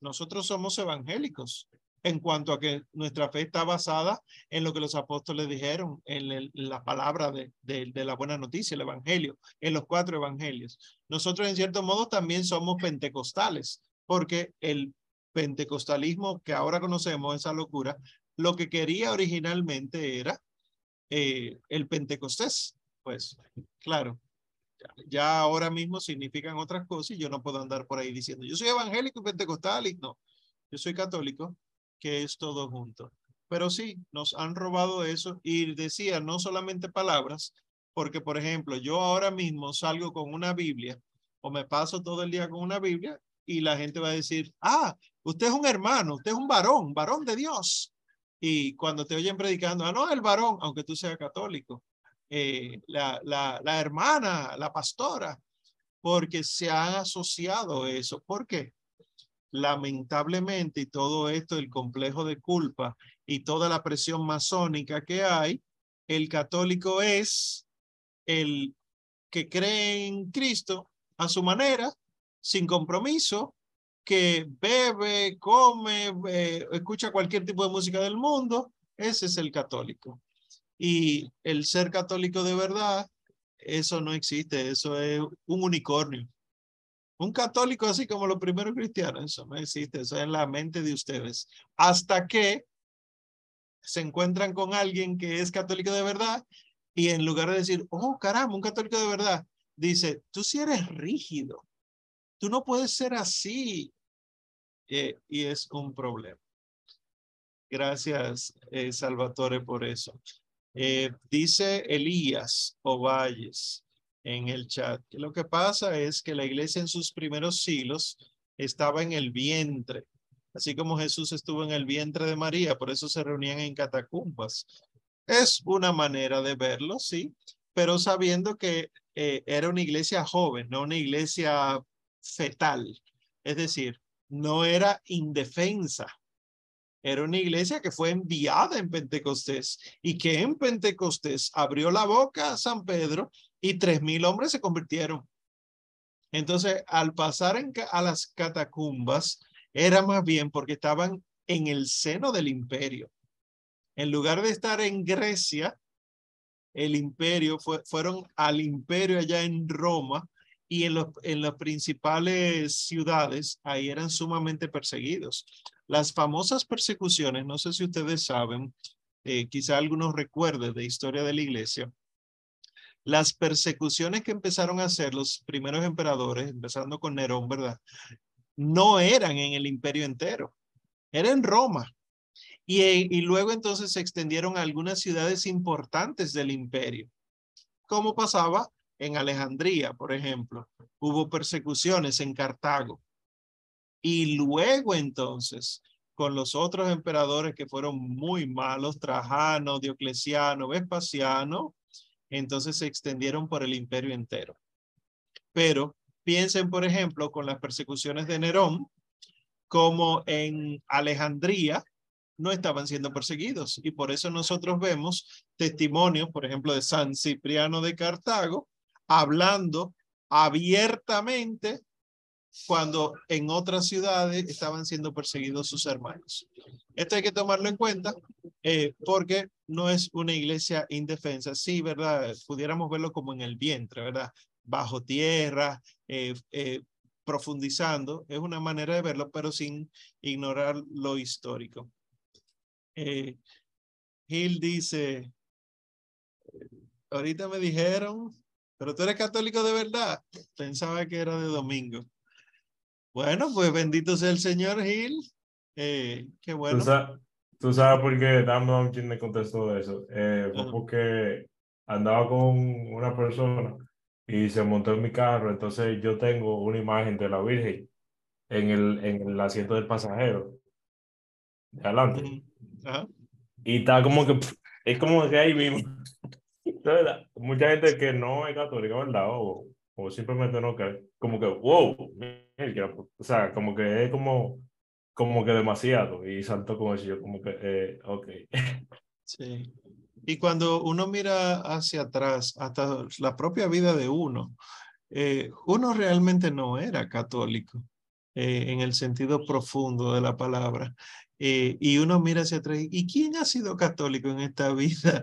Nosotros somos evangélicos en cuanto a que nuestra fe está basada en lo que los apóstoles dijeron, en, la palabra de, de, la buena noticia, el evangelio, en los cuatro evangelios. Nosotros, en cierto modo, también somos pentecostales, porque el pentecostalismo que ahora conocemos, esa locura, lo que quería originalmente era eh, el pentecostés. Pues claro, ya, ahora mismo significan otras cosas y yo no puedo andar por ahí diciendo, yo soy evangélico y pentecostal y no, yo soy católico, que es todo junto. Pero sí, nos han robado eso y decía no solamente palabras, porque por ejemplo, yo ahora mismo salgo con una Biblia o me paso todo el día con una Biblia y la gente va a decir, ah, usted es un hermano, usted es un varón, varón de Dios. Y cuando te oyen predicando, ah, no, el varón, aunque tú seas católico, eh, la, la, la hermana, la pastora, porque se ha asociado eso. ¿Por qué? Lamentablemente, y todo esto, el complejo de culpa y toda la presión masónica que hay, el católico es el que cree en Cristo a su manera, sin compromiso, que bebe, come, eh, escucha cualquier tipo de música del mundo, ese es el católico. Y el ser católico de verdad, eso no existe, eso es un unicornio. Un católico así como los primeros cristianos, eso no existe, eso es en la mente de ustedes. Hasta que se encuentran con alguien que es católico de verdad y en lugar de decir, oh caramba, un católico de verdad, dice, tú sí eres rígido, Tú no puedes ser así. Eh, y es un problema. Gracias, eh, Salvatore, por eso. Eh, dice Elías Ovalles, en el chat. Que lo que pasa es que la iglesia en sus primeros siglos estaba en el vientre, así como Jesús estuvo en el vientre de María, por eso se reunían en catacumbas. Es una manera de verlo, sí, pero sabiendo que eh, era una iglesia joven, no una iglesia fetal. Es decir, no era indefensa. Era una iglesia que fue enviada en Pentecostés y que en Pentecostés abrió la boca a San Pedro y tres mil hombres se convirtieron. Entonces, al pasar en, a las catacumbas, era más bien porque estaban en el seno del imperio. En lugar de estar en Grecia, el imperio fue, fueron al imperio allá en Roma y en, los, en las principales ciudades, ahí eran sumamente perseguidos. Las famosas persecuciones, no sé si ustedes saben, eh, quizá algunos recuerden de historia de la iglesia, las persecuciones que empezaron a hacer los primeros emperadores, empezando con Nerón, ¿verdad? No eran en el imperio entero, era en Roma. Y, y luego entonces se extendieron a algunas ciudades importantes del imperio, como pasaba en Alejandría, por ejemplo. Hubo persecuciones en Cartago. Y luego entonces, con los otros emperadores que fueron muy malos, Trajano, Diocleciano, Vespasiano, entonces se extendieron por el imperio entero. Pero piensen, por ejemplo, con las persecuciones de Nerón, como en Alejandría no estaban siendo perseguidos. Y por eso nosotros vemos testimonios, por ejemplo, de San Cipriano de Cartago, hablando abiertamente cuando en otras ciudades estaban siendo perseguidos sus hermanos. Esto hay que tomarlo en cuenta eh, porque no es una iglesia indefensa. Sí, ¿verdad? Pudiéramos verlo como en el vientre, ¿verdad? Bajo tierra, eh, eh, profundizando. Es una manera de verlo, pero sin ignorar lo histórico. Gil dice, ahorita me dijeron, pero tú eres católico de verdad. Pensaba que era de domingo. Bueno, pues bendito sea el Señor Gil. Eh, qué bueno. ¿Tú sabes, por qué quien me contestó eso? Eh, fue porque andaba con una persona y se montó en mi carro. Entonces yo tengo una imagen de la Virgen en el, en el asiento del pasajero. De adelante. Y está como que, es como que ahí mismo. Mucha gente que no es católica, ¿verdad? O, o simplemente no que como que, wow, o sea, como que es como, como que demasiado y saltó con eso, yo como que, eh, ok. Sí. Y cuando uno mira hacia atrás, hasta la propia vida de uno, eh, uno realmente no era católico eh, en el sentido profundo de la palabra. Eh, y uno mira hacia atrás, ¿y quién ha sido católico en esta vida?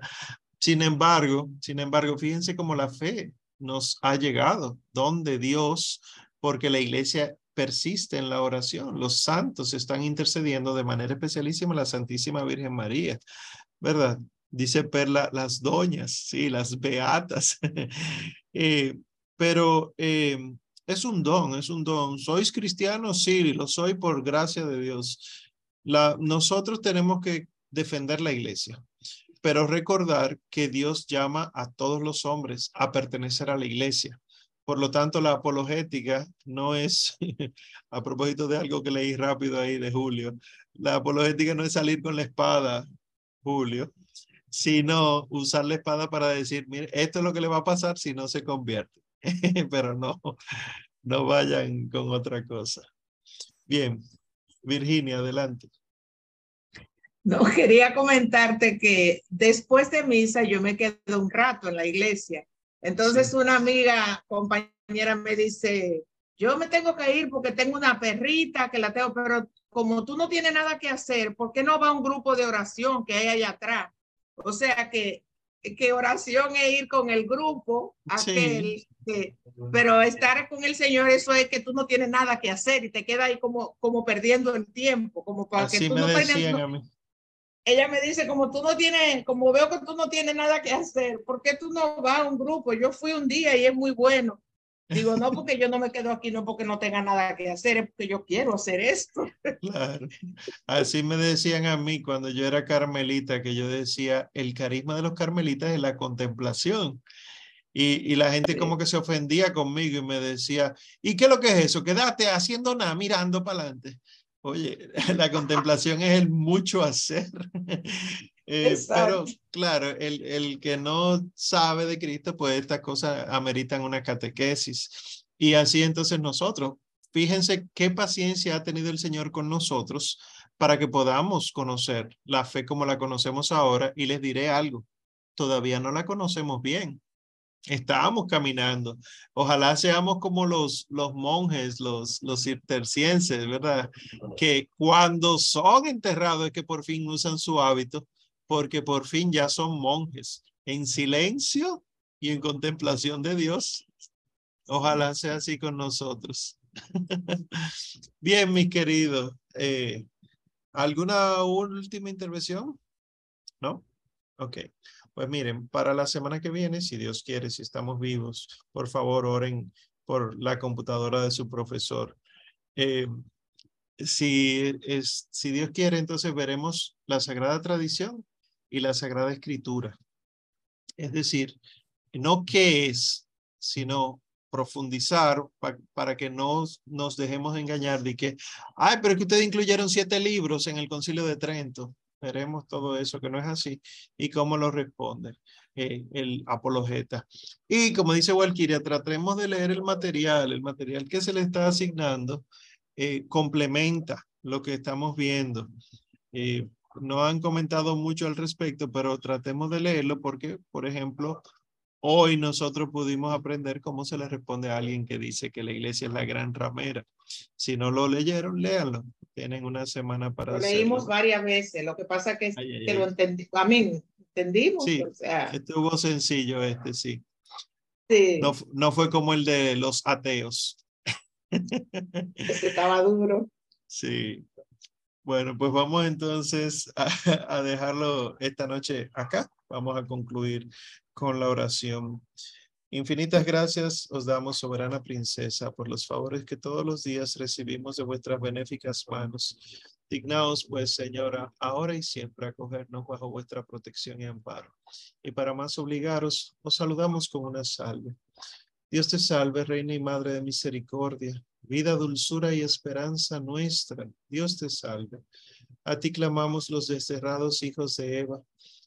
Sin embargo, sin embargo, fíjense cómo la fe nos ha llegado, donde Dios, porque la iglesia persiste en la oración, los santos están intercediendo de manera especialísima la Santísima Virgen María, ¿verdad? Dice Perla, las doñas, sí, las beatas. Eh, pero eh, es un don, es un don. ¿Sois cristianos? Sí, lo soy por gracia de Dios. Nosotros tenemos que defender la iglesia pero recordar que Dios llama a todos los hombres a pertenecer a la iglesia. Por lo tanto, la apologética no es, a propósito de algo que leí rápido ahí de Julio, la apologética no es salir con la espada, Julio, sino usar la espada para decir, mire, esto es lo que le va a pasar si no se convierte. Pero no, no vayan con otra cosa. Bien, Virginia, adelante. No, quería comentarte que después de misa yo me quedo un rato en la iglesia. Entonces una amiga, compañera me dice, yo me tengo que ir porque tengo una perrita que la tengo, pero como tú no tienes nada que hacer, ¿por qué no va a un grupo de oración que hay allá atrás? O sea que, que oración es ir con el grupo, aquel, que, pero estar con el Señor, eso es que tú no tienes nada que hacer y te queda ahí como, como perdiendo el tiempo, como para que tú no tengas ella me dice, como tú no tienes, como veo que tú no tienes nada que hacer, ¿por qué tú no vas a un grupo? Yo fui un día y es muy bueno. Digo, no, porque yo no me quedo aquí, no porque no tenga nada que hacer, es porque yo quiero hacer esto. Claro. Así me decían a mí cuando yo era carmelita, que yo decía, el carisma de los carmelitas es la contemplación. Y, y la gente como que se ofendía conmigo y me decía, ¿y qué es lo que es eso? Quédate haciendo nada, mirando para adelante. Oye, la contemplación es el mucho hacer. Eh, pero claro, el, el que no sabe de Cristo, pues estas cosas ameritan una catequesis. Y así entonces nosotros, fíjense qué paciencia ha tenido el Señor con nosotros para que podamos conocer la fe como la conocemos ahora. Y les diré algo, todavía no la conocemos bien. Estábamos caminando. Ojalá seamos como los, los monjes, los, los cistercienses, ¿verdad? Que cuando son enterrados es que por fin usan su hábito, porque por fin ya son monjes en silencio y en contemplación de Dios. Ojalá sea así con nosotros. Bien, mis queridos. Eh, ¿Alguna última intervención? ¿No? Ok. Pues miren, para la semana que viene, si Dios quiere, si estamos vivos, por favor, oren por la computadora de su profesor. Eh, si, es, si Dios quiere, entonces veremos la Sagrada Tradición y la Sagrada Escritura. Es decir, no qué es, sino profundizar para que no nos dejemos engañar de que, ay, pero que ustedes incluyeron siete libros en el Concilio de Trento veremos todo eso que no es así y cómo lo responde eh, el apologeta. Y como dice Walkiria, tratemos de leer el material, el material que se le está asignando eh, complementa lo que estamos viendo. Eh, no han comentado mucho al respecto, pero tratemos de leerlo porque, por ejemplo, hoy nosotros pudimos aprender cómo se le responde a alguien que dice que la iglesia es la gran ramera. Si no lo leyeron, léanlo. Tienen una semana para Lo leímos varias veces. Lo que pasa que, que lo entendí. A mí, entendimos. Sí, o sea. estuvo sencillo este, sí. Sí. No, no fue como el de los ateos. Este estaba duro. Sí. Bueno, pues vamos entonces a, a dejarlo esta noche acá. Vamos a concluir con la oración. Infinitas gracias os damos, soberana princesa, por los favores que todos los días recibimos de vuestras benéficas manos. Dignaos, pues, Señora, ahora y siempre acogernos bajo vuestra protección y amparo. Y para más obligaros, os saludamos con una salve. Dios te salve, Reina y Madre de Misericordia, vida, dulzura y esperanza nuestra. Dios te salve. A ti clamamos los desterrados hijos de Eva.